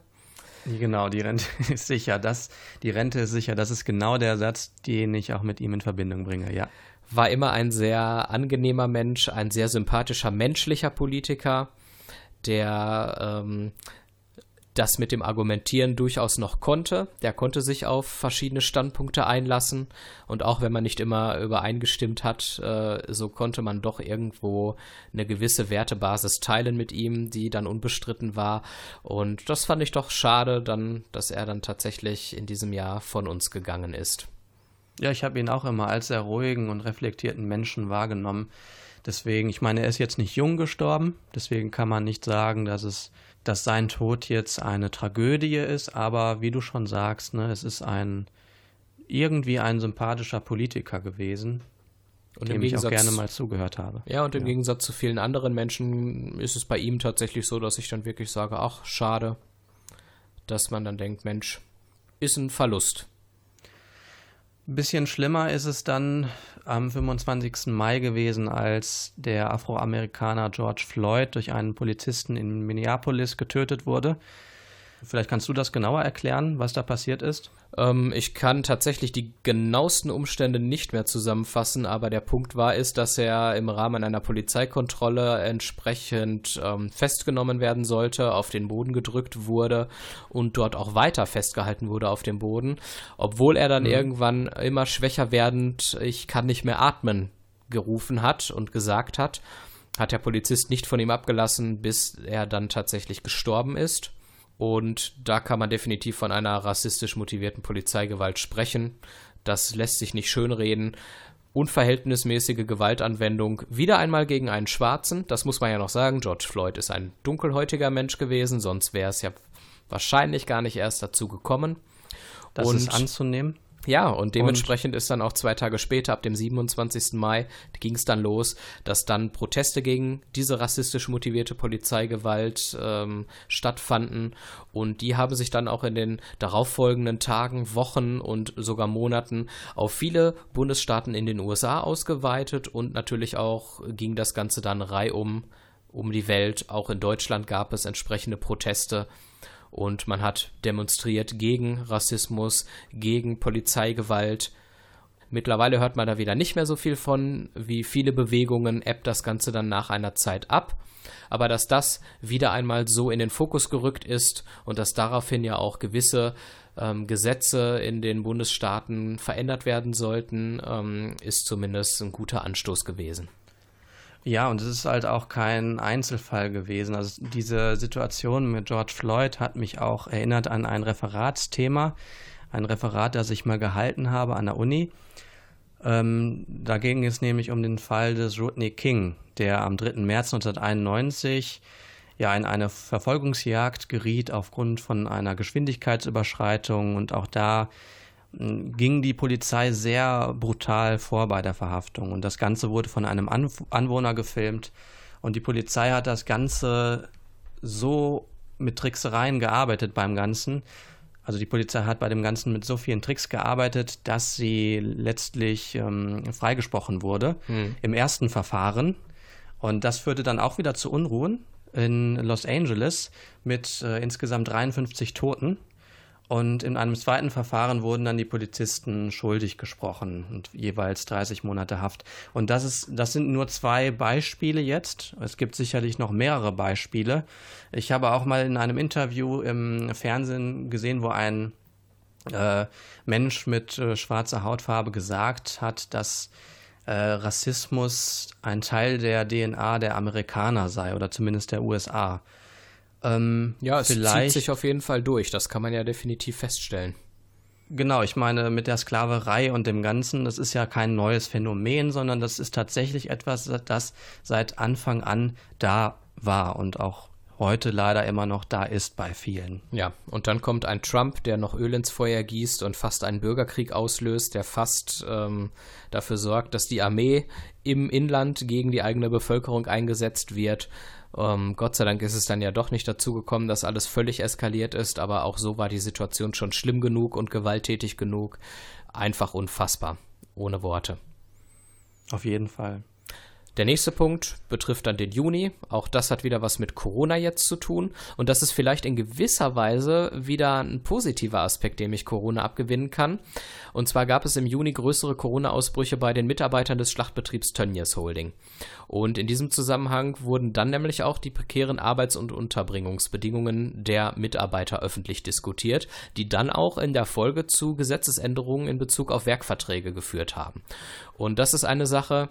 Genau, die Rente ist sicher. Das, die Rente ist sicher. Das ist genau der Satz, den ich auch mit ihm in Verbindung bringe, ja. War immer ein sehr angenehmer Mensch, ein sehr sympathischer, menschlicher Politiker, der ähm, das mit dem Argumentieren durchaus noch konnte. Der konnte sich auf verschiedene Standpunkte einlassen und auch wenn man nicht immer übereingestimmt hat, äh, so konnte man doch irgendwo eine gewisse Wertebasis teilen mit ihm, die dann unbestritten war. Und das fand ich doch schade, dann, dass er dann tatsächlich in diesem Jahr von uns gegangen ist. Ja, ich habe ihn auch immer als sehr ruhigen und reflektierten Menschen wahrgenommen. Deswegen, ich meine, er ist jetzt nicht jung gestorben, deswegen kann man nicht sagen, dass es dass sein Tod jetzt eine Tragödie ist, aber wie du schon sagst, ne, es ist ein irgendwie ein sympathischer Politiker gewesen, und dem ich auch gerne mal zugehört habe. Ja, und im ja. Gegensatz zu vielen anderen Menschen ist es bei ihm tatsächlich so, dass ich dann wirklich sage, ach, schade, dass man dann denkt, Mensch, ist ein Verlust. Ein bisschen schlimmer ist es dann am 25. Mai gewesen, als der Afroamerikaner George Floyd durch einen Polizisten in Minneapolis getötet wurde. Vielleicht kannst du das genauer erklären, was da passiert ist? Ähm, ich kann tatsächlich die genauesten Umstände nicht mehr zusammenfassen, aber der Punkt war ist, dass er im Rahmen einer Polizeikontrolle entsprechend ähm, festgenommen werden sollte, auf den Boden gedrückt wurde und dort auch weiter festgehalten wurde auf dem Boden, obwohl er dann mhm. irgendwann immer schwächer werdend, ich kann nicht mehr atmen, gerufen hat und gesagt hat, hat der Polizist nicht von ihm abgelassen, bis er dann tatsächlich gestorben ist. Und da kann man definitiv von einer rassistisch motivierten Polizeigewalt sprechen. Das lässt sich nicht schönreden. Unverhältnismäßige Gewaltanwendung wieder einmal gegen einen Schwarzen. Das muss man ja noch sagen. George Floyd ist ein dunkelhäutiger Mensch gewesen, sonst wäre es ja wahrscheinlich gar nicht erst dazu gekommen. Das Und ist anzunehmen. Ja, und dementsprechend und? ist dann auch zwei Tage später, ab dem 27. Mai, ging es dann los, dass dann Proteste gegen diese rassistisch motivierte Polizeigewalt ähm, stattfanden. Und die haben sich dann auch in den darauffolgenden Tagen, Wochen und sogar Monaten auf viele Bundesstaaten in den USA ausgeweitet. Und natürlich auch ging das Ganze dann reihum um die Welt. Auch in Deutschland gab es entsprechende Proteste und man hat demonstriert gegen Rassismus, gegen Polizeigewalt. Mittlerweile hört man da wieder nicht mehr so viel von, wie viele Bewegungen ebbt das Ganze dann nach einer Zeit ab. Aber dass das wieder einmal so in den Fokus gerückt ist und dass daraufhin ja auch gewisse ähm, Gesetze in den Bundesstaaten verändert werden sollten, ähm, ist zumindest ein guter Anstoß gewesen. Ja, und es ist halt auch kein Einzelfall gewesen. Also diese Situation mit George Floyd hat mich auch erinnert an ein Referatsthema, ein Referat, das ich mal gehalten habe an der Uni. Ähm, da ging es nämlich um den Fall des Rodney King, der am 3. März 1991 ja in eine Verfolgungsjagd geriet aufgrund von einer Geschwindigkeitsüberschreitung und auch da ging die Polizei sehr brutal vor bei der Verhaftung. Und das Ganze wurde von einem Anwohner gefilmt. Und die Polizei hat das Ganze so mit Tricksereien gearbeitet beim Ganzen. Also die Polizei hat bei dem Ganzen mit so vielen Tricks gearbeitet, dass sie letztlich ähm, freigesprochen wurde hm. im ersten Verfahren. Und das führte dann auch wieder zu Unruhen in Los Angeles mit äh, insgesamt 53 Toten. Und in einem zweiten Verfahren wurden dann die Polizisten schuldig gesprochen und jeweils 30 Monate Haft. Und das ist, das sind nur zwei Beispiele jetzt. Es gibt sicherlich noch mehrere Beispiele. Ich habe auch mal in einem Interview im Fernsehen gesehen, wo ein äh, Mensch mit äh, schwarzer Hautfarbe gesagt hat, dass äh, Rassismus ein Teil der DNA der Amerikaner sei oder zumindest der USA. Ähm, ja, es zieht sich auf jeden Fall durch. Das kann man ja definitiv feststellen. Genau, ich meine, mit der Sklaverei und dem Ganzen, das ist ja kein neues Phänomen, sondern das ist tatsächlich etwas, das seit Anfang an da war und auch heute leider immer noch da ist bei vielen. Ja, und dann kommt ein Trump, der noch Öl ins Feuer gießt und fast einen Bürgerkrieg auslöst, der fast ähm, dafür sorgt, dass die Armee im Inland gegen die eigene Bevölkerung eingesetzt wird. Ähm, Gott sei Dank ist es dann ja doch nicht dazu gekommen, dass alles völlig eskaliert ist, aber auch so war die Situation schon schlimm genug und gewalttätig genug. Einfach unfassbar. Ohne Worte. Auf jeden Fall. Der nächste Punkt betrifft dann den Juni. Auch das hat wieder was mit Corona jetzt zu tun. Und das ist vielleicht in gewisser Weise wieder ein positiver Aspekt, dem ich Corona abgewinnen kann. Und zwar gab es im Juni größere Corona-Ausbrüche bei den Mitarbeitern des Schlachtbetriebs Tönnies Holding. Und in diesem Zusammenhang wurden dann nämlich auch die prekären Arbeits- und Unterbringungsbedingungen der Mitarbeiter öffentlich diskutiert, die dann auch in der Folge zu Gesetzesänderungen in Bezug auf Werkverträge geführt haben. Und das ist eine Sache,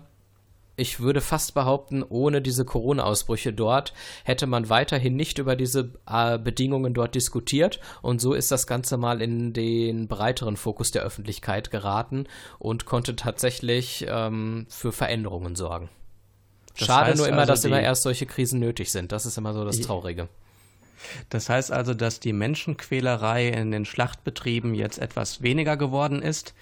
ich würde fast behaupten, ohne diese Corona-Ausbrüche dort hätte man weiterhin nicht über diese äh, Bedingungen dort diskutiert. Und so ist das Ganze mal in den breiteren Fokus der Öffentlichkeit geraten und konnte tatsächlich ähm, für Veränderungen sorgen. Das Schade nur immer, also dass immer erst solche Krisen nötig sind. Das ist immer so das Traurige. Das heißt also, dass die Menschenquälerei in den Schlachtbetrieben jetzt etwas weniger geworden ist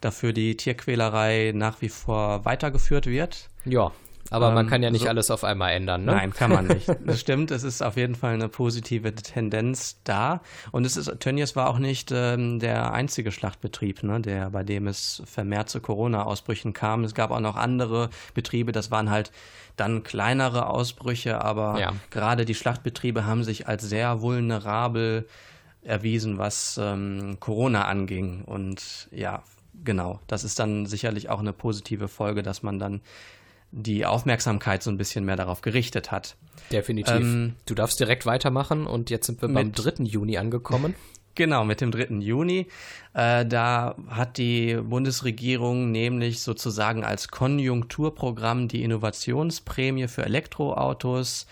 dafür die Tierquälerei nach wie vor weitergeführt wird. Ja, aber ähm, man kann ja nicht so, alles auf einmal ändern, ne? Nein, kann man nicht. Das stimmt, es ist auf jeden Fall eine positive Tendenz da. Und es ist, Tönnies war auch nicht ähm, der einzige Schlachtbetrieb, ne, der, bei dem es vermehrt zu Corona-Ausbrüchen kam. Es gab auch noch andere Betriebe, das waren halt dann kleinere Ausbrüche, aber ja. gerade die Schlachtbetriebe haben sich als sehr vulnerabel erwiesen, was ähm, Corona anging. Und ja, genau, das ist dann sicherlich auch eine positive Folge, dass man dann die Aufmerksamkeit so ein bisschen mehr darauf gerichtet hat. Definitiv. Ähm, du darfst direkt weitermachen und jetzt sind wir beim 3. Juni angekommen. Genau, mit dem 3. Juni. Äh, da hat die Bundesregierung nämlich sozusagen als Konjunkturprogramm die Innovationsprämie für Elektroautos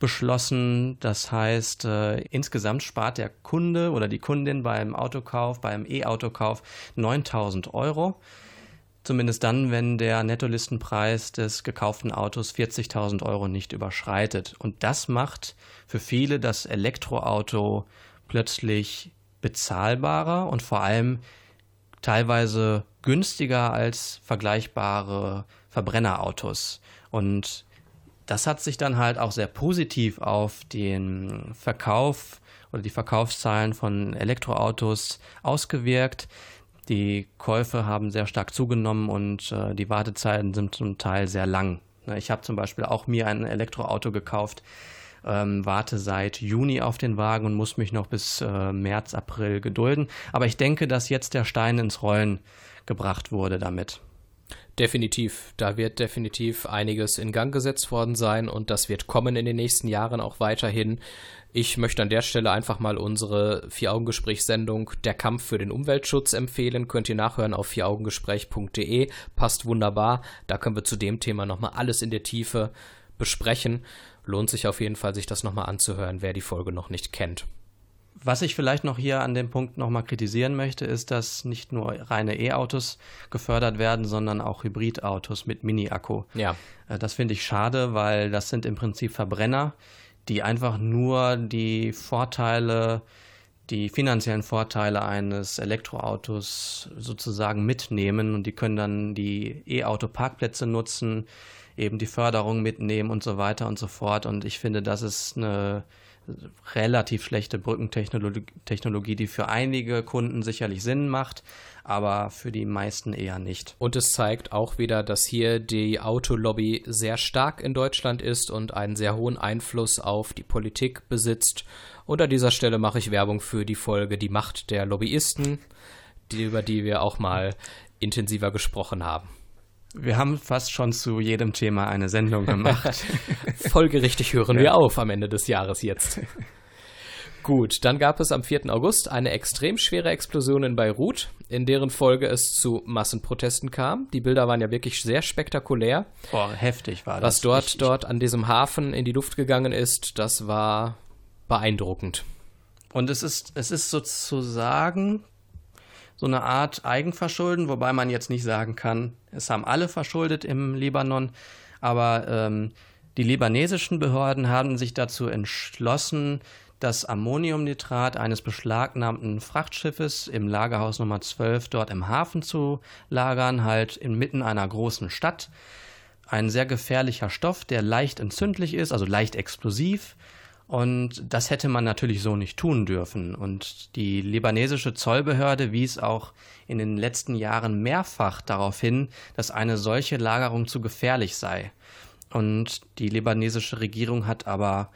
beschlossen. Das heißt, äh, insgesamt spart der Kunde oder die Kundin beim Autokauf, beim E-Autokauf 9000 Euro. Zumindest dann, wenn der Nettolistenpreis des gekauften Autos 40.000 Euro nicht überschreitet. Und das macht für viele das Elektroauto plötzlich bezahlbarer und vor allem teilweise günstiger als vergleichbare Verbrennerautos. Und das hat sich dann halt auch sehr positiv auf den Verkauf oder die Verkaufszahlen von Elektroautos ausgewirkt. Die Käufe haben sehr stark zugenommen und äh, die Wartezeiten sind zum Teil sehr lang. Ne, ich habe zum Beispiel auch mir ein Elektroauto gekauft, ähm, warte seit Juni auf den Wagen und muss mich noch bis äh, März, April gedulden. Aber ich denke, dass jetzt der Stein ins Rollen gebracht wurde damit. Definitiv, da wird definitiv einiges in Gang gesetzt worden sein und das wird kommen in den nächsten Jahren auch weiterhin. Ich möchte an der Stelle einfach mal unsere Vier-Augen-Gespräch-Sendung Der Kampf für den Umweltschutz empfehlen. Könnt ihr nachhören auf vieraugengespräch.de. Passt wunderbar. Da können wir zu dem Thema nochmal alles in der Tiefe besprechen. Lohnt sich auf jeden Fall, sich das nochmal anzuhören, wer die Folge noch nicht kennt. Was ich vielleicht noch hier an dem Punkt nochmal kritisieren möchte, ist, dass nicht nur reine E-Autos gefördert werden, sondern auch Hybridautos mit Mini-Akku. Ja. Äh, das finde ich schade, weil das sind im Prinzip Verbrenner, die einfach nur die Vorteile, die finanziellen Vorteile eines Elektroautos sozusagen mitnehmen und die können dann die E-Auto-Parkplätze nutzen, eben die Förderung mitnehmen und so weiter und so fort. Und ich finde, das ist eine relativ schlechte Brückentechnologie, die für einige Kunden sicherlich Sinn macht, aber für die meisten eher nicht. Und es zeigt auch wieder, dass hier die Autolobby sehr stark in Deutschland ist und einen sehr hohen Einfluss auf die Politik besitzt. Und an dieser Stelle mache ich Werbung für die Folge Die Macht der Lobbyisten, die, über die wir auch mal intensiver gesprochen haben. Wir haben fast schon zu jedem Thema eine Sendung gemacht. Folgerichtig hören ja. wir auf am Ende des Jahres jetzt. Gut, dann gab es am 4. August eine extrem schwere Explosion in Beirut, in deren Folge es zu Massenprotesten kam. Die Bilder waren ja wirklich sehr spektakulär. Boah, heftig war das. Was dort, ich, dort an diesem Hafen in die Luft gegangen ist, das war beeindruckend. Und es ist, es ist sozusagen so eine Art Eigenverschulden, wobei man jetzt nicht sagen kann, es haben alle verschuldet im Libanon, aber ähm, die libanesischen Behörden haben sich dazu entschlossen, das Ammoniumnitrat eines beschlagnahmten Frachtschiffes im Lagerhaus Nummer 12 dort im Hafen zu lagern, halt inmitten einer großen Stadt. Ein sehr gefährlicher Stoff, der leicht entzündlich ist, also leicht explosiv und das hätte man natürlich so nicht tun dürfen. Und die libanesische Zollbehörde wies auch in den letzten Jahren mehrfach darauf hin, dass eine solche Lagerung zu gefährlich sei. Und die libanesische Regierung hat aber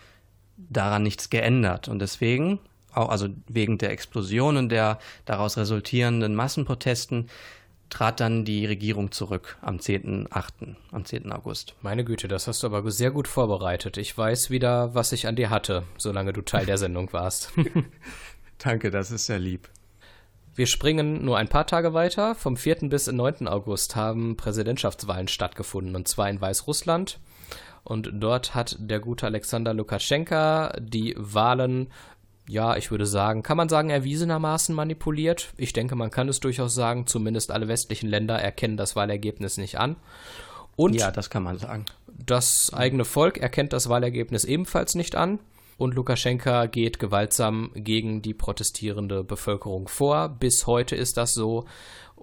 daran nichts geändert. Und deswegen, also wegen der Explosion und der daraus resultierenden Massenprotesten, trat dann die Regierung zurück am 10.8., am 10. August. Meine Güte, das hast du aber sehr gut vorbereitet. Ich weiß wieder, was ich an dir hatte, solange du Teil der Sendung warst. Danke, das ist sehr lieb. Wir springen nur ein paar Tage weiter. Vom 4. bis 9. August haben Präsidentschaftswahlen stattgefunden, und zwar in Weißrussland. Und dort hat der gute Alexander Lukaschenka die Wahlen ja, ich würde sagen, kann man sagen, erwiesenermaßen manipuliert. Ich denke, man kann es durchaus sagen, zumindest alle westlichen Länder erkennen das Wahlergebnis nicht an. Und ja, das kann man sagen. Das eigene Volk erkennt das Wahlergebnis ebenfalls nicht an. Und Lukaschenka geht gewaltsam gegen die protestierende Bevölkerung vor. Bis heute ist das so.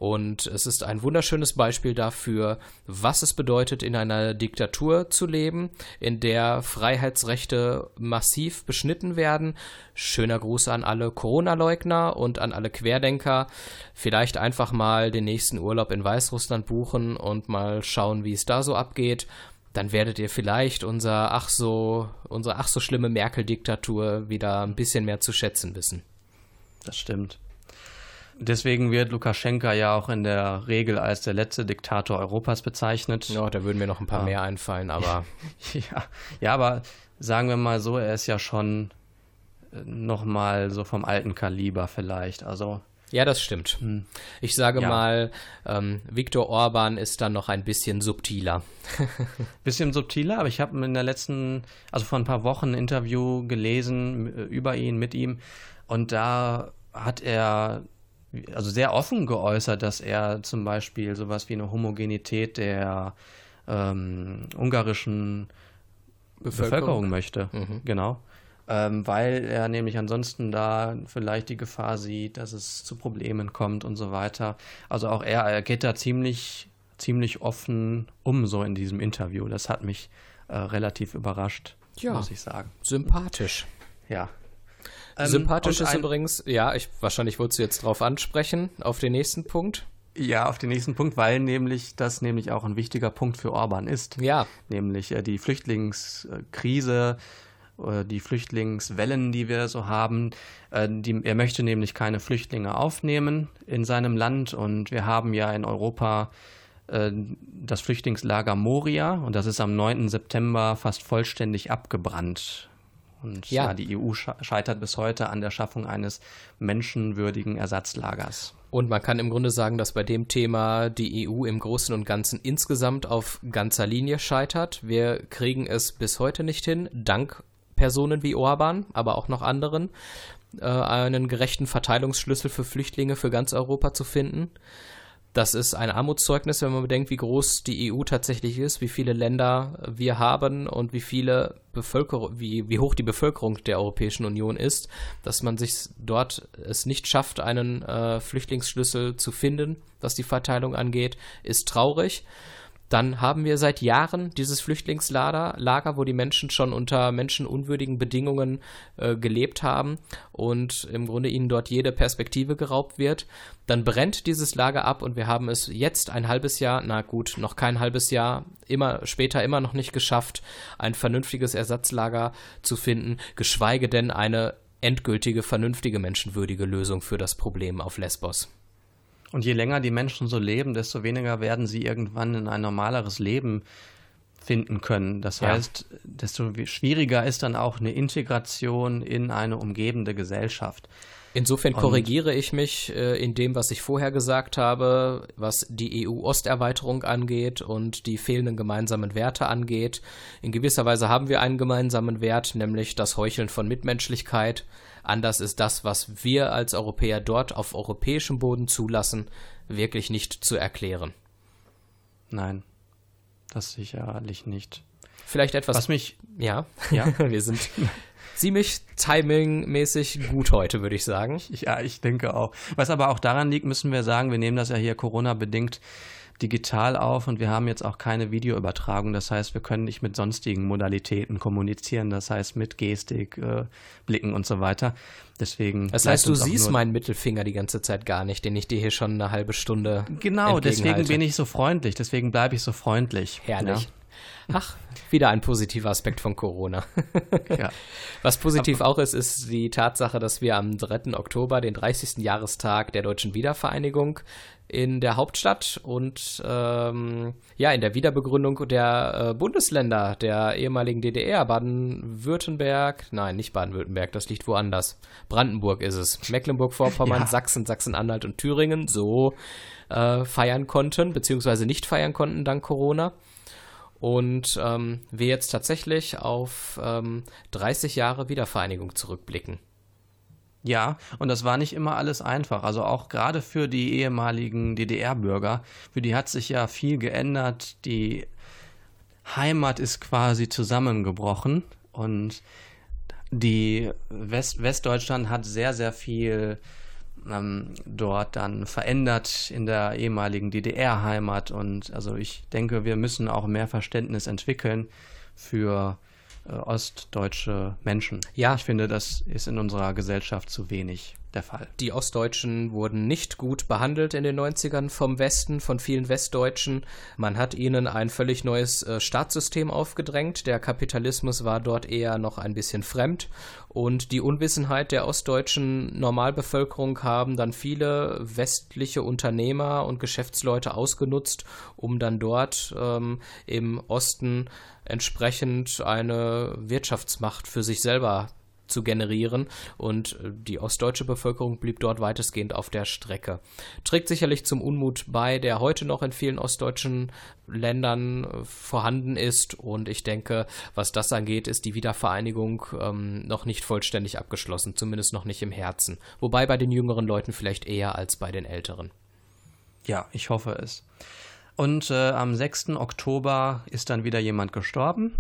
Und es ist ein wunderschönes Beispiel dafür, was es bedeutet, in einer Diktatur zu leben, in der Freiheitsrechte massiv beschnitten werden. Schöner Gruß an alle Corona-Leugner und an alle Querdenker. Vielleicht einfach mal den nächsten Urlaub in Weißrussland buchen und mal schauen, wie es da so abgeht dann werdet ihr vielleicht unser ach so, unsere ach so schlimme Merkel-Diktatur wieder ein bisschen mehr zu schätzen wissen. Das stimmt. Deswegen wird Lukaschenka ja auch in der Regel als der letzte Diktator Europas bezeichnet. Ja, da würden mir noch ein paar ja. mehr einfallen, aber. ja, ja, aber sagen wir mal so, er ist ja schon äh, nochmal so vom alten Kaliber vielleicht. Also. Ja, das stimmt. Hm. Ich sage ja. mal, ähm, Viktor Orban ist dann noch ein bisschen subtiler. bisschen subtiler, aber ich habe in der letzten, also vor ein paar Wochen ein Interview gelesen äh, über ihn, mit ihm. Und da hat er also sehr offen geäußert, dass er zum Beispiel sowas wie eine Homogenität der ähm, ungarischen Bevölkerung, Bevölkerung möchte. Mhm. Genau. Ähm, weil er nämlich ansonsten da vielleicht die Gefahr sieht, dass es zu Problemen kommt und so weiter. Also auch er, er geht da ziemlich, ziemlich offen um so in diesem Interview. Das hat mich äh, relativ überrascht, ja, muss ich sagen. Sympathisch. Ja, Sympathisch ist übrigens, ja, ich, wahrscheinlich wolltest du jetzt drauf ansprechen, auf den nächsten Punkt. Ja, auf den nächsten Punkt, weil nämlich das nämlich auch ein wichtiger Punkt für Orban ist. Ja. Nämlich äh, die Flüchtlingskrise, äh, die Flüchtlingswellen, die wir so haben. Äh, die, er möchte nämlich keine Flüchtlinge aufnehmen in seinem Land und wir haben ja in Europa äh, das Flüchtlingslager Moria und das ist am 9. September fast vollständig abgebrannt. Und ja, ja die EU scheitert bis heute an der Schaffung eines menschenwürdigen Ersatzlagers. Und man kann im Grunde sagen, dass bei dem Thema die EU im Großen und Ganzen insgesamt auf ganzer Linie scheitert. Wir kriegen es bis heute nicht hin, dank Personen wie Orban, aber auch noch anderen, äh, einen gerechten Verteilungsschlüssel für Flüchtlinge für ganz Europa zu finden. Das ist ein Armutszeugnis, wenn man bedenkt, wie groß die EU tatsächlich ist, wie viele Länder wir haben und wie viele Bevölkerung, wie, wie hoch die Bevölkerung der Europäischen Union ist, dass man sich dort es nicht schafft, einen äh, Flüchtlingsschlüssel zu finden, was die Verteilung angeht, ist traurig. Dann haben wir seit Jahren dieses Flüchtlingslager, Lager, wo die Menschen schon unter menschenunwürdigen Bedingungen äh, gelebt haben und im Grunde ihnen dort jede Perspektive geraubt wird. Dann brennt dieses Lager ab und wir haben es jetzt ein halbes Jahr, na gut, noch kein halbes Jahr, immer später immer noch nicht geschafft, ein vernünftiges Ersatzlager zu finden, geschweige denn eine endgültige, vernünftige, menschenwürdige Lösung für das Problem auf Lesbos. Und je länger die Menschen so leben, desto weniger werden sie irgendwann in ein normaleres Leben finden können. Das ja. heißt, desto schwieriger ist dann auch eine Integration in eine umgebende Gesellschaft. Insofern korrigiere ich mich äh, in dem, was ich vorher gesagt habe, was die EU-Osterweiterung angeht und die fehlenden gemeinsamen Werte angeht. In gewisser Weise haben wir einen gemeinsamen Wert, nämlich das Heucheln von Mitmenschlichkeit. Anders ist das, was wir als Europäer dort auf europäischem Boden zulassen, wirklich nicht zu erklären. Nein, das sicherlich nicht. Vielleicht etwas. Was mich. Ja, ja. wir sind ziemlich timingmäßig gut heute, würde ich sagen. Ja, ich denke auch. Was aber auch daran liegt, müssen wir sagen, wir nehmen das ja hier Corona-bedingt digital auf und wir haben jetzt auch keine Videoübertragung. Das heißt, wir können nicht mit sonstigen Modalitäten kommunizieren. Das heißt, mit Gestik, äh, Blicken und so weiter. Deswegen. Das heißt, du siehst meinen Mittelfinger die ganze Zeit gar nicht, den ich dir hier schon eine halbe Stunde. Genau, deswegen bin ich so freundlich. Deswegen bleibe ich so freundlich. Herrlich. Ja. Ach, wieder ein positiver Aspekt von Corona. ja. Was positiv auch ist, ist die Tatsache, dass wir am 3. Oktober, den 30. Jahrestag der deutschen Wiedervereinigung, in der Hauptstadt und ähm, ja, in der Wiederbegründung der äh, Bundesländer der ehemaligen DDR, Baden-Württemberg, nein, nicht Baden-Württemberg, das liegt woanders. Brandenburg ist es. Mecklenburg-Vorpommern, ja. Sachsen, Sachsen-Anhalt und Thüringen so äh, feiern konnten, beziehungsweise nicht feiern konnten dank Corona. Und ähm, wir jetzt tatsächlich auf ähm, 30 Jahre Wiedervereinigung zurückblicken. Ja, und das war nicht immer alles einfach. Also auch gerade für die ehemaligen DDR-Bürger, für die hat sich ja viel geändert. Die Heimat ist quasi zusammengebrochen und die West Westdeutschland hat sehr, sehr viel ähm, dort dann verändert in der ehemaligen DDR-Heimat. Und also ich denke, wir müssen auch mehr Verständnis entwickeln für äh, ostdeutsche Menschen. Ja. Ich finde, das ist in unserer Gesellschaft zu wenig der Fall. Die Ostdeutschen wurden nicht gut behandelt in den 90ern vom Westen, von vielen Westdeutschen. Man hat ihnen ein völlig neues äh, Staatssystem aufgedrängt. Der Kapitalismus war dort eher noch ein bisschen fremd. Und die Unwissenheit der ostdeutschen Normalbevölkerung haben dann viele westliche Unternehmer und Geschäftsleute ausgenutzt, um dann dort ähm, im Osten entsprechend eine Wirtschaftsmacht für sich selber zu generieren und äh, die ostdeutsche Bevölkerung blieb dort weitestgehend auf der Strecke. Trägt sicherlich zum Unmut bei, der heute noch in vielen ostdeutschen Ländern äh, vorhanden ist und ich denke, was das angeht, ist die Wiedervereinigung ähm, noch nicht vollständig abgeschlossen, zumindest noch nicht im Herzen. Wobei bei den jüngeren Leuten vielleicht eher als bei den älteren. Ja, ich hoffe es. Und äh, am 6. Oktober ist dann wieder jemand gestorben.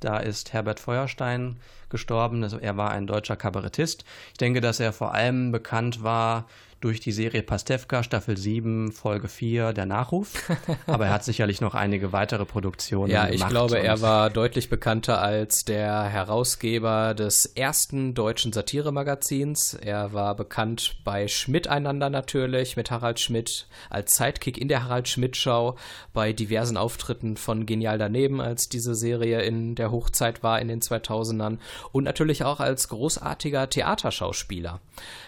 Da ist Herbert Feuerstein gestorben. Also er war ein deutscher Kabarettist. Ich denke, dass er vor allem bekannt war durch die Serie Pastewka, Staffel 7, Folge 4, der Nachruf. Aber er hat sicherlich noch einige weitere Produktionen ja, gemacht. Ja, ich glaube, er war deutlich bekannter als der Herausgeber des ersten deutschen Satiremagazins. Er war bekannt bei Schmidt einander natürlich, mit Harald Schmidt, als Sidekick in der Harald Schmidt-Show, bei diversen Auftritten von Genial daneben, als diese Serie in der Hochzeit war in den 2000ern und natürlich auch als großartiger Theaterschauspieler.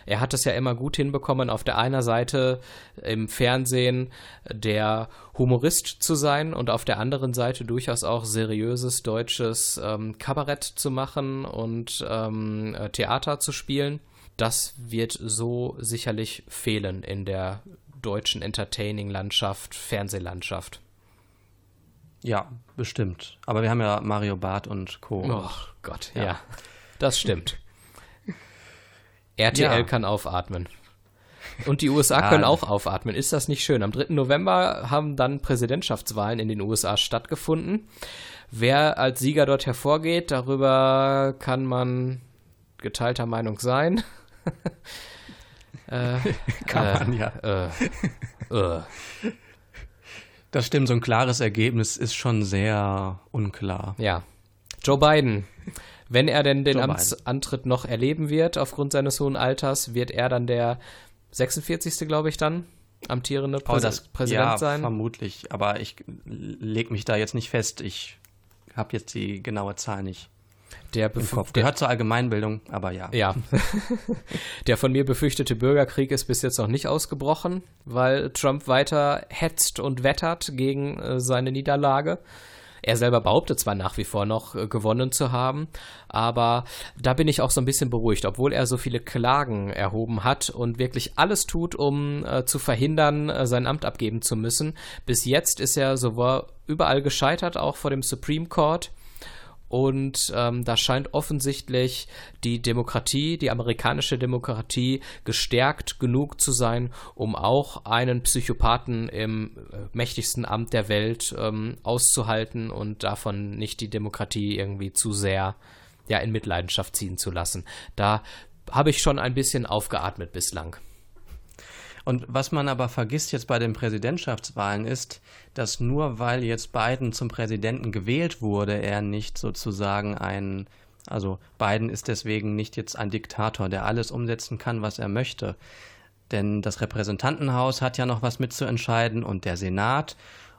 Er hat es ja immer gut hinbekommen, auf der einen Seite im Fernsehen der Humorist zu sein und auf der anderen Seite durchaus auch seriöses deutsches ähm, Kabarett zu machen und ähm, Theater zu spielen. Das wird so sicherlich fehlen in der deutschen Entertaining-Landschaft, Fernsehlandschaft. Ja, bestimmt. Aber wir haben ja Mario Barth und Co. Oh Gott, ja. ja. Das stimmt. RTL ja. kann aufatmen. Und die USA können auch aufatmen. Ist das nicht schön? Am 3. November haben dann Präsidentschaftswahlen in den USA stattgefunden. Wer als Sieger dort hervorgeht, darüber kann man geteilter Meinung sein. äh, kann äh, man, ja. Äh, äh. Das stimmt, so ein klares Ergebnis ist schon sehr unklar. Ja. Joe Biden, wenn er denn den Amtsantritt noch erleben wird, aufgrund seines hohen Alters, wird er dann der 46. glaube ich dann amtierende Präs oh, das, Präsident ja, sein? vermutlich. Aber ich lege mich da jetzt nicht fest. Ich habe jetzt die genaue Zahl nicht. Der Kopf. Gehört zur Allgemeinbildung, aber ja. Ja. der von mir befürchtete Bürgerkrieg ist bis jetzt noch nicht ausgebrochen, weil Trump weiter hetzt und wettert gegen äh, seine Niederlage. Er selber behauptet zwar nach wie vor noch äh, gewonnen zu haben, aber da bin ich auch so ein bisschen beruhigt, obwohl er so viele Klagen erhoben hat und wirklich alles tut, um äh, zu verhindern, äh, sein Amt abgeben zu müssen. Bis jetzt ist er sowohl überall gescheitert, auch vor dem Supreme Court. Und ähm, da scheint offensichtlich die Demokratie, die amerikanische Demokratie, gestärkt genug zu sein, um auch einen Psychopathen im äh, mächtigsten Amt der Welt ähm, auszuhalten und davon nicht die Demokratie irgendwie zu sehr ja, in Mitleidenschaft ziehen zu lassen. Da habe ich schon ein bisschen aufgeatmet bislang. Und was man aber vergisst jetzt bei den Präsidentschaftswahlen ist, dass nur weil jetzt Biden zum Präsidenten gewählt wurde, er nicht sozusagen ein, also Biden ist deswegen nicht jetzt ein Diktator, der alles umsetzen kann, was er möchte. Denn das Repräsentantenhaus hat ja noch was mitzuentscheiden und der Senat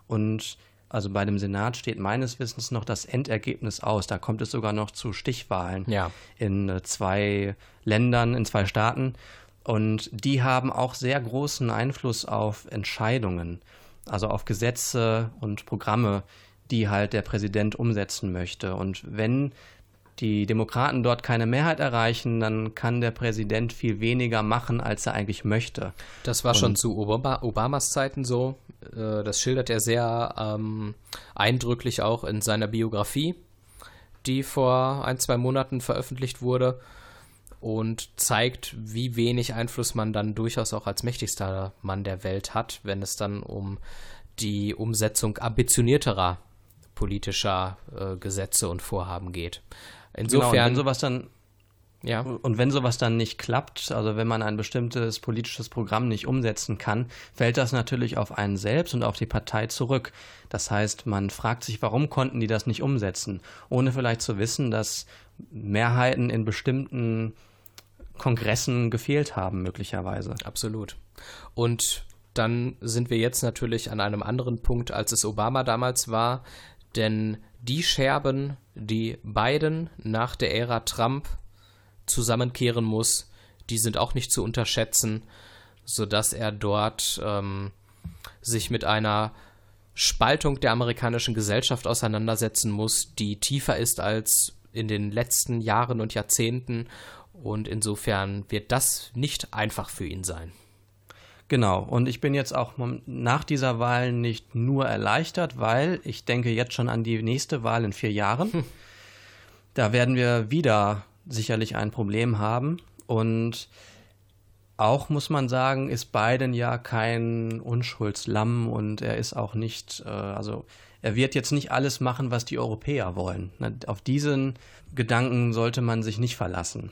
und also bei dem Senat steht meines Wissens noch das Endergebnis aus. Da kommt es sogar noch zu Stichwahlen ja. in äh, zwei Ländern, in zwei Staaten. Und die haben auch sehr großen Einfluss auf Entscheidungen, also auf Gesetze und Programme, die halt der Präsident umsetzen möchte. Und wenn die Demokraten dort keine Mehrheit erreichen, dann kann der Präsident viel weniger machen, als er eigentlich möchte. Das war und schon zu Obama, Obamas Zeiten so. Äh, das schildert er sehr ähm, eindrücklich auch in seiner Biografie, die vor ein, zwei Monaten veröffentlicht wurde und zeigt, wie wenig Einfluss man dann durchaus auch als mächtigster Mann der Welt hat, wenn es dann um die Umsetzung ambitionierterer politischer äh, Gesetze und Vorhaben geht. Insofern, genau, wenn sowas dann ja. Und wenn sowas dann nicht klappt, also wenn man ein bestimmtes politisches Programm nicht umsetzen kann, fällt das natürlich auf einen selbst und auf die Partei zurück. Das heißt, man fragt sich, warum konnten die das nicht umsetzen, ohne vielleicht zu wissen, dass Mehrheiten in bestimmten Kongressen gefehlt haben, möglicherweise. Absolut. Und dann sind wir jetzt natürlich an einem anderen Punkt, als es Obama damals war, denn die Scherben, die Biden nach der Ära Trump zusammenkehren muss, die sind auch nicht zu unterschätzen, sodass er dort ähm, sich mit einer Spaltung der amerikanischen Gesellschaft auseinandersetzen muss, die tiefer ist als in den letzten Jahren und Jahrzehnten und insofern wird das nicht einfach für ihn sein. Genau, und ich bin jetzt auch nach dieser Wahl nicht nur erleichtert, weil ich denke jetzt schon an die nächste Wahl in vier Jahren. Hm. Da werden wir wieder sicherlich ein Problem haben. Und auch muss man sagen, ist Biden ja kein Unschuldslamm und er ist auch nicht, äh, also er wird jetzt nicht alles machen, was die Europäer wollen. Auf diesen Gedanken sollte man sich nicht verlassen.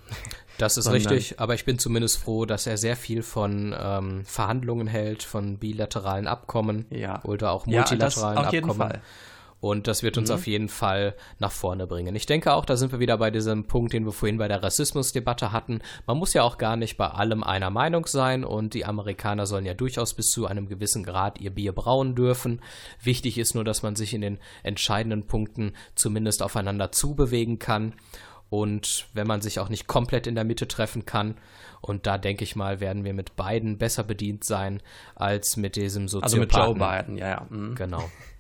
Das ist richtig, aber ich bin zumindest froh, dass er sehr viel von ähm, Verhandlungen hält, von bilateralen Abkommen ja. oder auch multilateralen ja, auf Abkommen. Jeden Fall. Und das wird uns mhm. auf jeden Fall nach vorne bringen. Ich denke auch, da sind wir wieder bei diesem Punkt, den wir vorhin bei der Rassismusdebatte hatten. Man muss ja auch gar nicht bei allem einer Meinung sein und die Amerikaner sollen ja durchaus bis zu einem gewissen Grad ihr Bier brauen dürfen. Wichtig ist nur, dass man sich in den entscheidenden Punkten zumindest aufeinander zubewegen kann. Und wenn man sich auch nicht komplett in der Mitte treffen kann, und da denke ich mal, werden wir mit beiden besser bedient sein als mit diesem Soziopathen. Also mit Joe Biden, ja, ja. Mhm. Genau.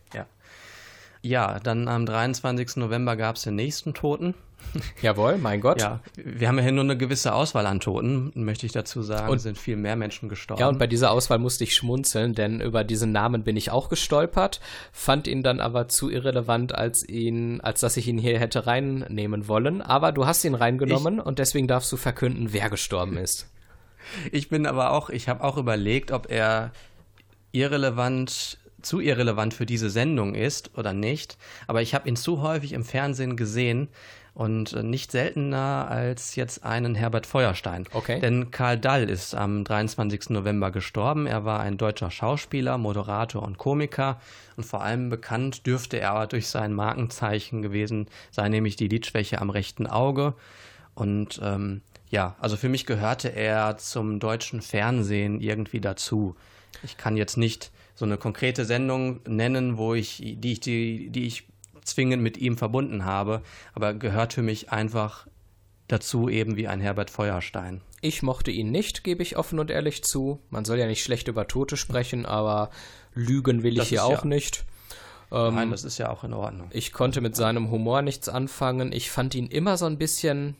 Ja, dann am 23. November gab es den nächsten Toten. Jawohl, mein Gott. Ja, wir haben ja hier nur eine gewisse Auswahl an Toten, möchte ich dazu sagen. Und sind viel mehr Menschen gestorben. Ja, und bei dieser Auswahl musste ich schmunzeln, denn über diesen Namen bin ich auch gestolpert, fand ihn dann aber zu irrelevant, als ihn, als dass ich ihn hier hätte reinnehmen wollen. Aber du hast ihn reingenommen ich, und deswegen darfst du verkünden, wer gestorben ist. Ich bin aber auch, ich habe auch überlegt, ob er irrelevant zu irrelevant für diese Sendung ist oder nicht, aber ich habe ihn zu häufig im Fernsehen gesehen und äh, nicht seltener als jetzt einen Herbert Feuerstein. Okay. Denn Karl Dall ist am 23. November gestorben. Er war ein deutscher Schauspieler, Moderator und Komiker und vor allem bekannt dürfte er durch sein Markenzeichen gewesen sein, nämlich die Lidschwäche am rechten Auge. Und ähm, ja, also für mich gehörte er zum deutschen Fernsehen irgendwie dazu. Ich kann jetzt nicht so eine konkrete Sendung nennen, wo ich, die ich, die, die ich zwingend mit ihm verbunden habe, aber gehört für mich einfach dazu eben wie ein Herbert Feuerstein. Ich mochte ihn nicht, gebe ich offen und ehrlich zu. Man soll ja nicht schlecht über Tote sprechen, aber lügen will ich hier auch ja, nicht. Ähm, Nein, das ist ja auch in Ordnung. Ich konnte mit seinem Humor nichts anfangen. Ich fand ihn immer so ein bisschen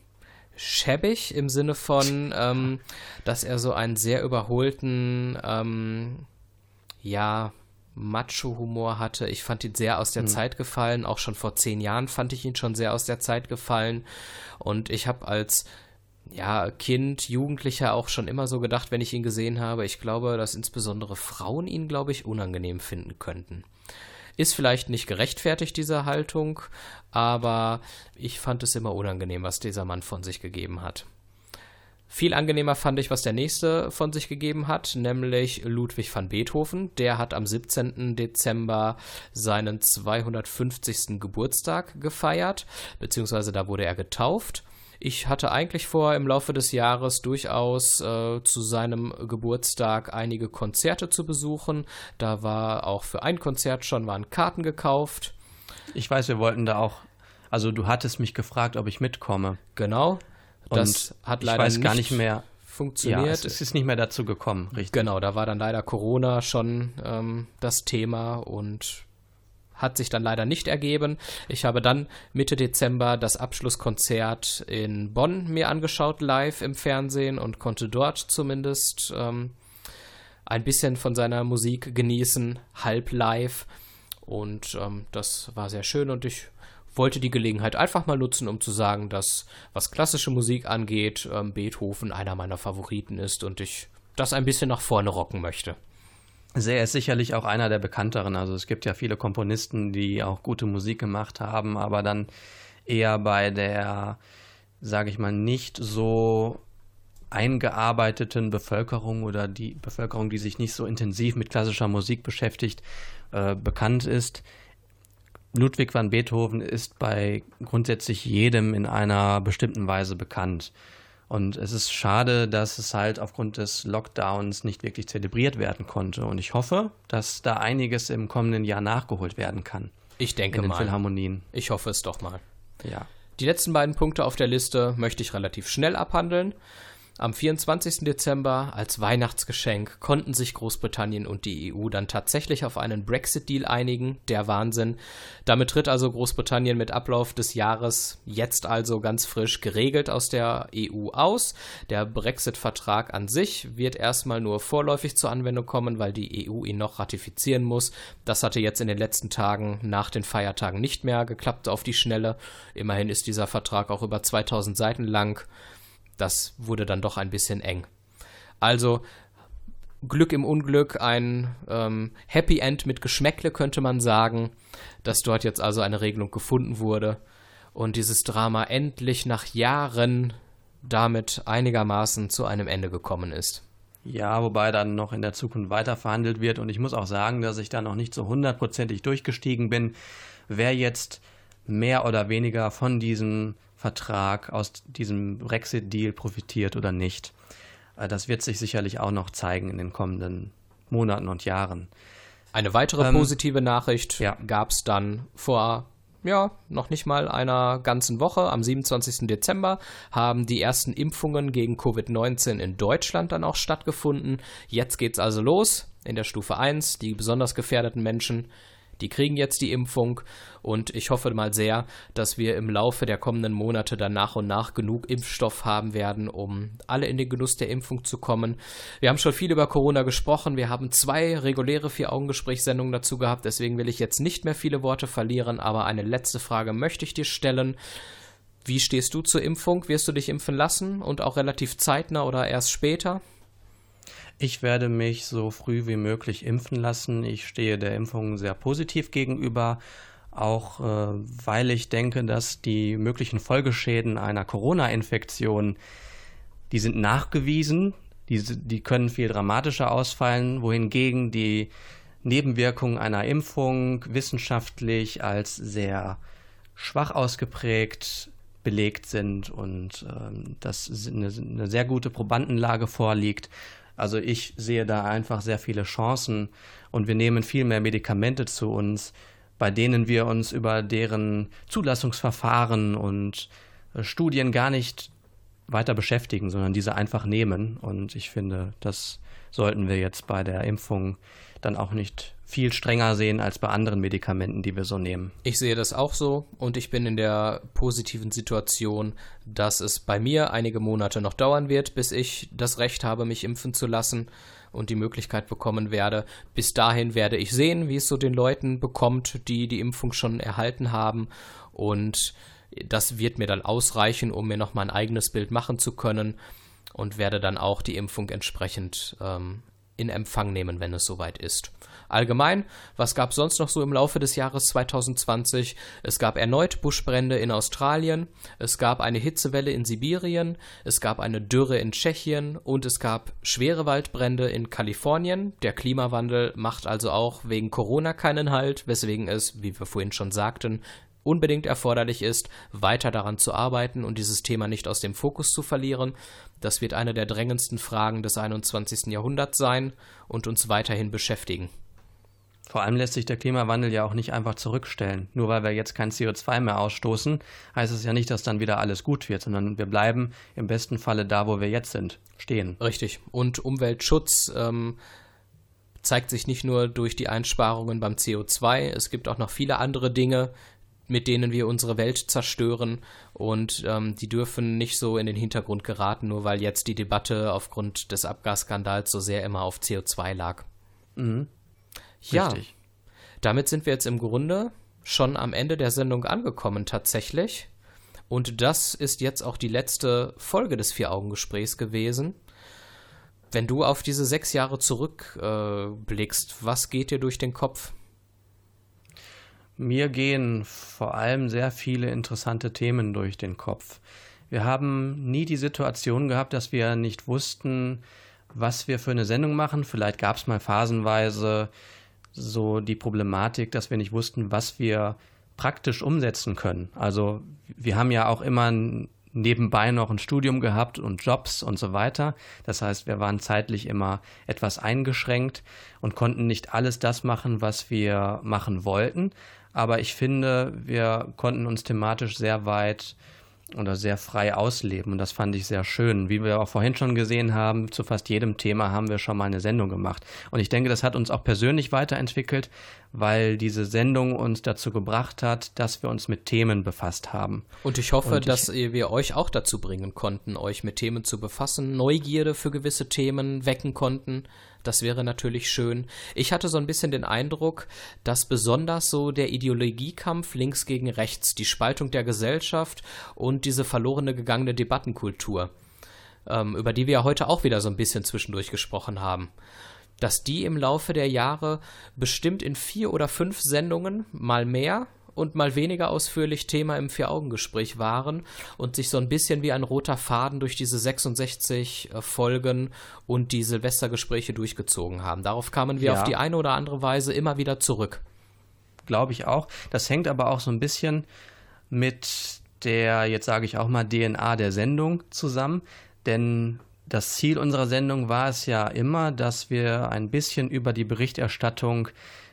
schäbig im Sinne von, ähm, dass er so einen sehr überholten, ähm, ja, Macho-Humor hatte. Ich fand ihn sehr aus der mhm. Zeit gefallen. Auch schon vor zehn Jahren fand ich ihn schon sehr aus der Zeit gefallen. Und ich habe als ja, Kind, Jugendlicher auch schon immer so gedacht, wenn ich ihn gesehen habe. Ich glaube, dass insbesondere Frauen ihn, glaube ich, unangenehm finden könnten. Ist vielleicht nicht gerechtfertigt, diese Haltung, aber ich fand es immer unangenehm, was dieser Mann von sich gegeben hat. Viel angenehmer fand ich, was der nächste von sich gegeben hat, nämlich Ludwig van Beethoven. Der hat am 17. Dezember seinen 250. Geburtstag gefeiert, beziehungsweise da wurde er getauft. Ich hatte eigentlich vor, im Laufe des Jahres durchaus äh, zu seinem Geburtstag einige Konzerte zu besuchen. Da war auch für ein Konzert schon waren Karten gekauft. Ich weiß, wir wollten da auch. Also du hattest mich gefragt, ob ich mitkomme. Genau. Das hat leider ich weiß gar nicht mehr funktioniert. Ja, es, ist nicht mehr dazu gekommen, richtig. Genau, da war dann leider Corona schon ähm, das Thema und hat sich dann leider nicht ergeben. Ich habe dann Mitte Dezember das Abschlusskonzert in Bonn mir angeschaut, live im Fernsehen und konnte dort zumindest ähm, ein bisschen von seiner Musik genießen, halb live. Und ähm, das war sehr schön und ich wollte die Gelegenheit einfach mal nutzen, um zu sagen, dass was klassische Musik angeht, ähm, Beethoven einer meiner Favoriten ist und ich das ein bisschen nach vorne rocken möchte. Er ist sicherlich auch einer der bekannteren. Also es gibt ja viele Komponisten, die auch gute Musik gemacht haben, aber dann eher bei der, sage ich mal, nicht so eingearbeiteten Bevölkerung oder die Bevölkerung, die sich nicht so intensiv mit klassischer Musik beschäftigt, äh, bekannt ist. Ludwig van Beethoven ist bei grundsätzlich jedem in einer bestimmten Weise bekannt. Und es ist schade, dass es halt aufgrund des Lockdowns nicht wirklich zelebriert werden konnte. Und ich hoffe, dass da einiges im kommenden Jahr nachgeholt werden kann. Ich denke in den mal. Philharmonien. Ich hoffe es doch mal. Ja. Die letzten beiden Punkte auf der Liste möchte ich relativ schnell abhandeln. Am 24. Dezember als Weihnachtsgeschenk konnten sich Großbritannien und die EU dann tatsächlich auf einen Brexit-Deal einigen. Der Wahnsinn. Damit tritt also Großbritannien mit Ablauf des Jahres jetzt also ganz frisch geregelt aus der EU aus. Der Brexit-Vertrag an sich wird erstmal nur vorläufig zur Anwendung kommen, weil die EU ihn noch ratifizieren muss. Das hatte jetzt in den letzten Tagen nach den Feiertagen nicht mehr geklappt auf die Schnelle. Immerhin ist dieser Vertrag auch über 2000 Seiten lang das wurde dann doch ein bisschen eng. Also Glück im Unglück, ein ähm, Happy End mit Geschmäckle könnte man sagen, dass dort jetzt also eine Regelung gefunden wurde und dieses Drama endlich nach Jahren damit einigermaßen zu einem Ende gekommen ist. Ja, wobei dann noch in der Zukunft weiter verhandelt wird und ich muss auch sagen, dass ich da noch nicht so hundertprozentig durchgestiegen bin, wer jetzt mehr oder weniger von diesem Vertrag aus diesem Brexit-Deal profitiert oder nicht. Äh, das wird sich sicherlich auch noch zeigen in den kommenden Monaten und Jahren. Eine weitere ähm, positive Nachricht ja. gab es dann vor ja, noch nicht mal einer ganzen Woche. Am 27. Dezember haben die ersten Impfungen gegen Covid-19 in Deutschland dann auch stattgefunden. Jetzt geht's also los in der Stufe 1. Die besonders gefährdeten Menschen die kriegen jetzt die Impfung und ich hoffe mal sehr, dass wir im Laufe der kommenden Monate dann nach und nach genug Impfstoff haben werden, um alle in den Genuss der Impfung zu kommen. Wir haben schon viel über Corona gesprochen. Wir haben zwei reguläre Vier-Augen-Gesprächssendungen dazu gehabt. Deswegen will ich jetzt nicht mehr viele Worte verlieren, aber eine letzte Frage möchte ich dir stellen. Wie stehst du zur Impfung? Wirst du dich impfen lassen und auch relativ zeitnah oder erst später? Ich werde mich so früh wie möglich impfen lassen. Ich stehe der Impfung sehr positiv gegenüber. auch äh, weil ich denke, dass die möglichen Folgeschäden einer Corona-Infektion, die sind nachgewiesen, die, die können viel dramatischer ausfallen, wohingegen die Nebenwirkungen einer Impfung wissenschaftlich als sehr schwach ausgeprägt belegt sind und ähm, dass eine, eine sehr gute Probandenlage vorliegt. Also ich sehe da einfach sehr viele Chancen und wir nehmen viel mehr Medikamente zu uns, bei denen wir uns über deren Zulassungsverfahren und äh, Studien gar nicht weiter beschäftigen, sondern diese einfach nehmen. Und ich finde, das sollten wir jetzt bei der Impfung dann auch nicht viel strenger sehen als bei anderen Medikamenten, die wir so nehmen. Ich sehe das auch so und ich bin in der positiven Situation, dass es bei mir einige Monate noch dauern wird, bis ich das Recht habe, mich impfen zu lassen und die Möglichkeit bekommen werde. Bis dahin werde ich sehen, wie es so den Leuten bekommt, die die Impfung schon erhalten haben und das wird mir dann ausreichen, um mir noch mein eigenes Bild machen zu können und werde dann auch die Impfung entsprechend ähm, in Empfang nehmen, wenn es soweit ist. Allgemein, was gab es sonst noch so im Laufe des Jahres 2020? Es gab erneut Buschbrände in Australien, es gab eine Hitzewelle in Sibirien, es gab eine Dürre in Tschechien und es gab schwere Waldbrände in Kalifornien. Der Klimawandel macht also auch wegen Corona keinen Halt, weswegen es, wie wir vorhin schon sagten, unbedingt erforderlich ist, weiter daran zu arbeiten und dieses Thema nicht aus dem Fokus zu verlieren. Das wird eine der drängendsten Fragen des 21. Jahrhunderts sein und uns weiterhin beschäftigen. Vor allem lässt sich der Klimawandel ja auch nicht einfach zurückstellen. Nur weil wir jetzt kein CO2 mehr ausstoßen, heißt es ja nicht, dass dann wieder alles gut wird, sondern wir bleiben im besten Falle da, wo wir jetzt sind, stehen. Richtig. Und Umweltschutz ähm, zeigt sich nicht nur durch die Einsparungen beim CO2, es gibt auch noch viele andere Dinge, mit denen wir unsere Welt zerstören und ähm, die dürfen nicht so in den Hintergrund geraten, nur weil jetzt die Debatte aufgrund des Abgasskandals so sehr immer auf CO2 lag. Mhm. Ja, Richtig. damit sind wir jetzt im Grunde schon am Ende der Sendung angekommen tatsächlich. Und das ist jetzt auch die letzte Folge des Vier-Augen-Gesprächs gewesen. Wenn du auf diese sechs Jahre zurückblickst, äh, was geht dir durch den Kopf? Mir gehen vor allem sehr viele interessante Themen durch den Kopf. Wir haben nie die Situation gehabt, dass wir nicht wussten, was wir für eine Sendung machen. Vielleicht gab es mal phasenweise so die Problematik, dass wir nicht wussten, was wir praktisch umsetzen können. Also wir haben ja auch immer nebenbei noch ein Studium gehabt und Jobs und so weiter. Das heißt, wir waren zeitlich immer etwas eingeschränkt und konnten nicht alles das machen, was wir machen wollten. Aber ich finde, wir konnten uns thematisch sehr weit oder sehr frei ausleben und das fand ich sehr schön. Wie wir auch vorhin schon gesehen haben, zu fast jedem Thema haben wir schon mal eine Sendung gemacht. Und ich denke, das hat uns auch persönlich weiterentwickelt, weil diese Sendung uns dazu gebracht hat, dass wir uns mit Themen befasst haben. Und ich hoffe, und ich, dass wir euch auch dazu bringen konnten, euch mit Themen zu befassen, Neugierde für gewisse Themen wecken konnten. Das wäre natürlich schön. Ich hatte so ein bisschen den Eindruck, dass besonders so der Ideologiekampf links gegen rechts, die Spaltung der Gesellschaft und diese verlorene gegangene Debattenkultur, ähm, über die wir ja heute auch wieder so ein bisschen zwischendurch gesprochen haben, dass die im Laufe der Jahre bestimmt in vier oder fünf Sendungen mal mehr und mal weniger ausführlich Thema im Vier-Augen-Gespräch waren und sich so ein bisschen wie ein roter Faden durch diese 66 äh, Folgen und die Silvestergespräche durchgezogen haben. Darauf kamen wir ja. auf die eine oder andere Weise immer wieder zurück. Glaube ich auch. Das hängt aber auch so ein bisschen mit der, jetzt sage ich auch mal, DNA der Sendung zusammen. Denn das Ziel unserer Sendung war es ja immer, dass wir ein bisschen über die Berichterstattung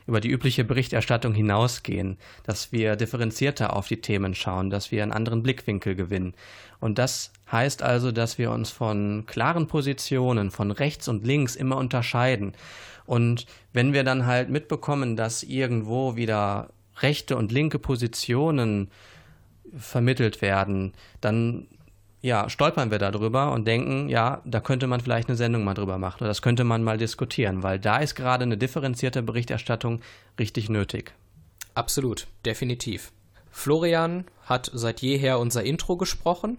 über die übliche Berichterstattung hinausgehen, dass wir differenzierter auf die Themen schauen, dass wir einen anderen Blickwinkel gewinnen. Und das heißt also, dass wir uns von klaren Positionen, von rechts und links immer unterscheiden. Und wenn wir dann halt mitbekommen, dass irgendwo wieder rechte und linke Positionen vermittelt werden, dann ja, stolpern wir darüber und denken, ja, da könnte man vielleicht eine Sendung mal drüber machen oder das könnte man mal diskutieren, weil da ist gerade eine differenzierte Berichterstattung richtig nötig. Absolut, definitiv. Florian hat seit jeher unser Intro gesprochen.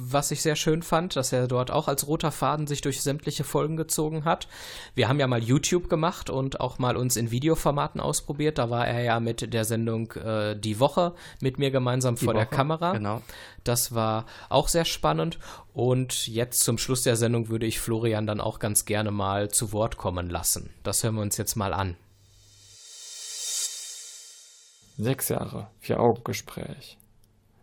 Was ich sehr schön fand, dass er dort auch als roter Faden sich durch sämtliche Folgen gezogen hat. Wir haben ja mal YouTube gemacht und auch mal uns in Videoformaten ausprobiert. Da war er ja mit der Sendung äh, Die Woche mit mir gemeinsam Die vor Woche, der Kamera. Genau. Das war auch sehr spannend. Und jetzt zum Schluss der Sendung würde ich Florian dann auch ganz gerne mal zu Wort kommen lassen. Das hören wir uns jetzt mal an. Sechs Jahre, Vier-Augen-Gespräch.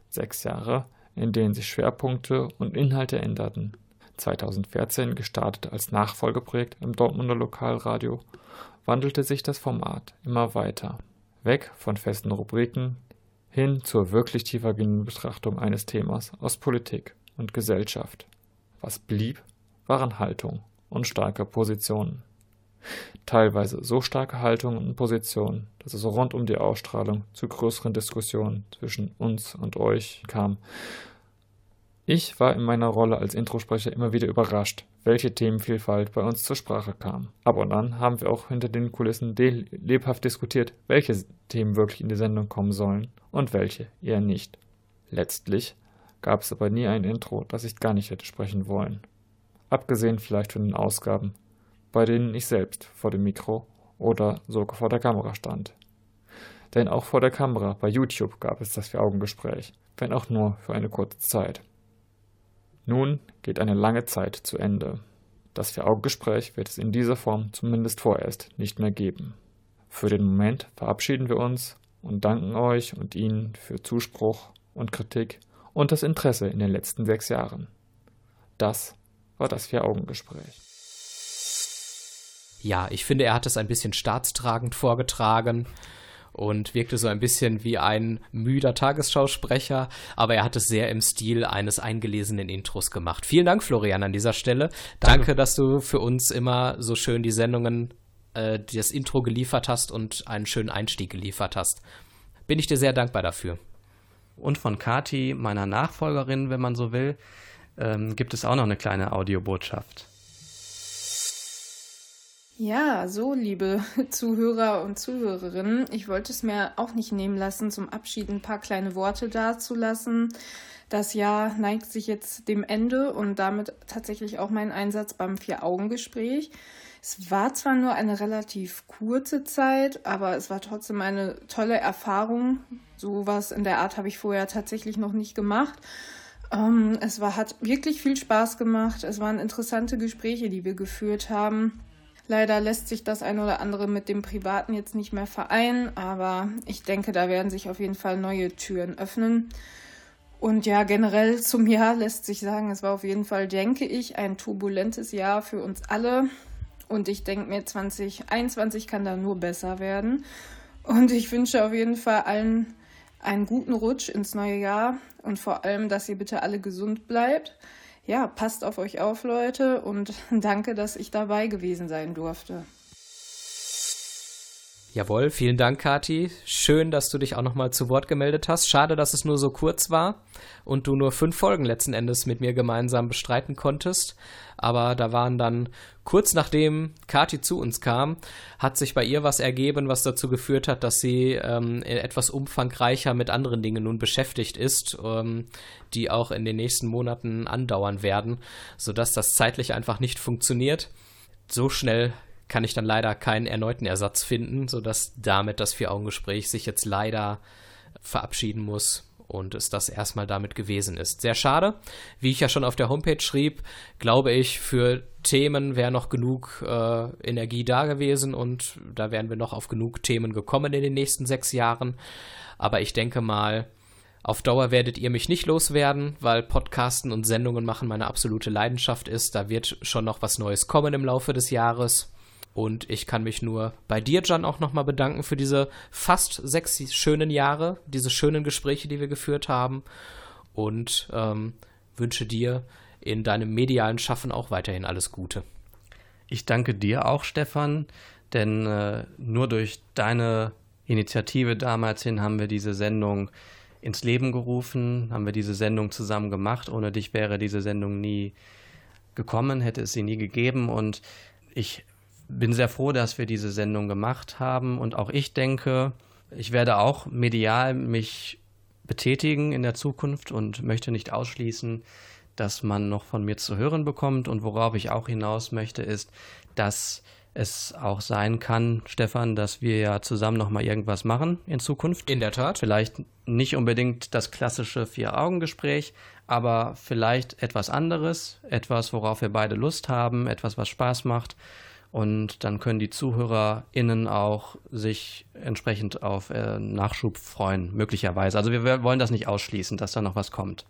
Sechs Jahre, in denen sich Schwerpunkte und Inhalte änderten. 2014 gestartet als Nachfolgeprojekt im Dortmunder Lokalradio, wandelte sich das Format immer weiter. Weg von festen Rubriken hin zur wirklich tiefergehenden Betrachtung eines Themas aus Politik und Gesellschaft. Was blieb, waren Haltung und starke Positionen teilweise so starke Haltungen und Positionen, dass es rund um die Ausstrahlung zu größeren Diskussionen zwischen uns und euch kam. Ich war in meiner Rolle als Introsprecher immer wieder überrascht, welche Themenvielfalt bei uns zur Sprache kam. Aber und dann haben wir auch hinter den Kulissen lebhaft diskutiert, welche Themen wirklich in die Sendung kommen sollen und welche eher nicht. Letztlich gab es aber nie ein Intro, das ich gar nicht hätte sprechen wollen. Abgesehen vielleicht von den Ausgaben, bei denen ich selbst vor dem Mikro oder sogar vor der Kamera stand. Denn auch vor der Kamera bei YouTube gab es das Vier-Augen-Gespräch, wenn auch nur für eine kurze Zeit. Nun geht eine lange Zeit zu Ende. Das Vier-Augen-Gespräch wird es in dieser Form zumindest vorerst nicht mehr geben. Für den Moment verabschieden wir uns und danken euch und Ihnen für Zuspruch und Kritik und das Interesse in den letzten sechs Jahren. Das war das Vier-Augen-Gespräch. Ja, ich finde, er hat es ein bisschen staatstragend vorgetragen und wirkte so ein bisschen wie ein müder Tagesschausprecher, aber er hat es sehr im Stil eines eingelesenen Intros gemacht. Vielen Dank, Florian, an dieser Stelle. Danke, Danke dass du für uns immer so schön die Sendungen, äh, das Intro geliefert hast und einen schönen Einstieg geliefert hast. Bin ich dir sehr dankbar dafür. Und von Kati, meiner Nachfolgerin, wenn man so will, ähm, gibt es auch noch eine kleine Audiobotschaft. Ja, so, liebe Zuhörer und Zuhörerinnen, ich wollte es mir auch nicht nehmen lassen, zum Abschied ein paar kleine Worte dazulassen. Das Jahr neigt sich jetzt dem Ende und damit tatsächlich auch mein Einsatz beim Vier-Augen-Gespräch. Es war zwar nur eine relativ kurze Zeit, aber es war trotzdem eine tolle Erfahrung. Sowas in der Art habe ich vorher tatsächlich noch nicht gemacht. Ähm, es war, hat wirklich viel Spaß gemacht. Es waren interessante Gespräche, die wir geführt haben. Leider lässt sich das ein oder andere mit dem Privaten jetzt nicht mehr vereinen, aber ich denke, da werden sich auf jeden Fall neue Türen öffnen. Und ja, generell zum Jahr lässt sich sagen, es war auf jeden Fall, denke ich, ein turbulentes Jahr für uns alle. Und ich denke mir, 2021 kann da nur besser werden. Und ich wünsche auf jeden Fall allen einen guten Rutsch ins neue Jahr und vor allem, dass ihr bitte alle gesund bleibt ja, passt auf euch auf, Leute, und danke, dass ich dabei gewesen sein durfte. Jawohl, vielen Dank, Kati. Schön, dass du dich auch nochmal zu Wort gemeldet hast. Schade, dass es nur so kurz war und du nur fünf Folgen letzten Endes mit mir gemeinsam bestreiten konntest. Aber da waren dann kurz nachdem Kati zu uns kam, hat sich bei ihr was ergeben, was dazu geführt hat, dass sie ähm, etwas umfangreicher mit anderen Dingen nun beschäftigt ist, ähm, die auch in den nächsten Monaten andauern werden, sodass das zeitlich einfach nicht funktioniert. So schnell kann ich dann leider keinen erneuten Ersatz finden, sodass damit das Vier-Augen-Gespräch sich jetzt leider verabschieden muss und es das erstmal damit gewesen ist. Sehr schade. Wie ich ja schon auf der Homepage schrieb, glaube ich, für Themen wäre noch genug äh, Energie da gewesen und da wären wir noch auf genug Themen gekommen in den nächsten sechs Jahren. Aber ich denke mal, auf Dauer werdet ihr mich nicht loswerden, weil Podcasten und Sendungen machen meine absolute Leidenschaft ist. Da wird schon noch was Neues kommen im Laufe des Jahres. Und ich kann mich nur bei dir, Jan, auch nochmal bedanken für diese fast sechs schönen Jahre, diese schönen Gespräche, die wir geführt haben. Und ähm, wünsche dir in deinem medialen Schaffen auch weiterhin alles Gute. Ich danke dir auch, Stefan, denn äh, nur durch deine Initiative damals hin haben wir diese Sendung ins Leben gerufen, haben wir diese Sendung zusammen gemacht. Ohne dich wäre diese Sendung nie gekommen, hätte es sie nie gegeben. Und ich bin sehr froh, dass wir diese Sendung gemacht haben und auch ich denke, ich werde auch medial mich betätigen in der Zukunft und möchte nicht ausschließen, dass man noch von mir zu hören bekommt. Und worauf ich auch hinaus möchte, ist, dass es auch sein kann, Stefan, dass wir ja zusammen noch mal irgendwas machen in Zukunft. In der Tat. Vielleicht nicht unbedingt das klassische Vier-Augen-Gespräch, aber vielleicht etwas anderes, etwas, worauf wir beide Lust haben, etwas, was Spaß macht. Und dann können die ZuhörerInnen auch sich entsprechend auf äh, Nachschub freuen, möglicherweise. Also wir wollen das nicht ausschließen, dass da noch was kommt.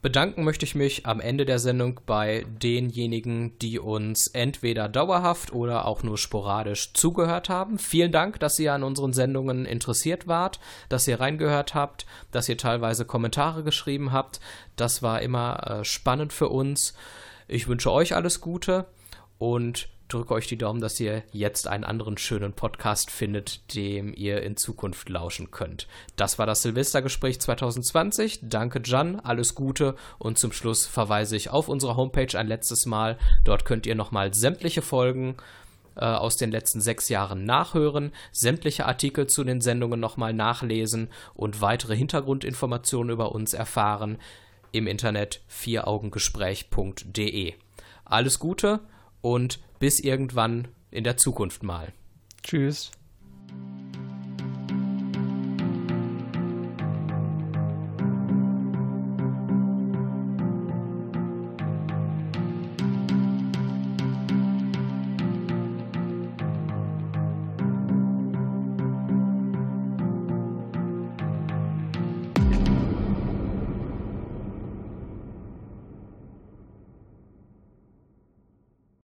Bedanken möchte ich mich am Ende der Sendung bei denjenigen, die uns entweder dauerhaft oder auch nur sporadisch zugehört haben. Vielen Dank, dass ihr an unseren Sendungen interessiert wart, dass ihr reingehört habt, dass ihr teilweise Kommentare geschrieben habt. Das war immer äh, spannend für uns. Ich wünsche euch alles Gute und drücke euch die Daumen, dass ihr jetzt einen anderen schönen Podcast findet, dem ihr in Zukunft lauschen könnt. Das war das Silvestergespräch 2020. Danke, Jan. Alles Gute. Und zum Schluss verweise ich auf unsere Homepage ein letztes Mal. Dort könnt ihr nochmal sämtliche Folgen äh, aus den letzten sechs Jahren nachhören, sämtliche Artikel zu den Sendungen nochmal nachlesen und weitere Hintergrundinformationen über uns erfahren im Internet vieraugengespräch.de. Alles Gute und bis irgendwann in der Zukunft mal. Tschüss.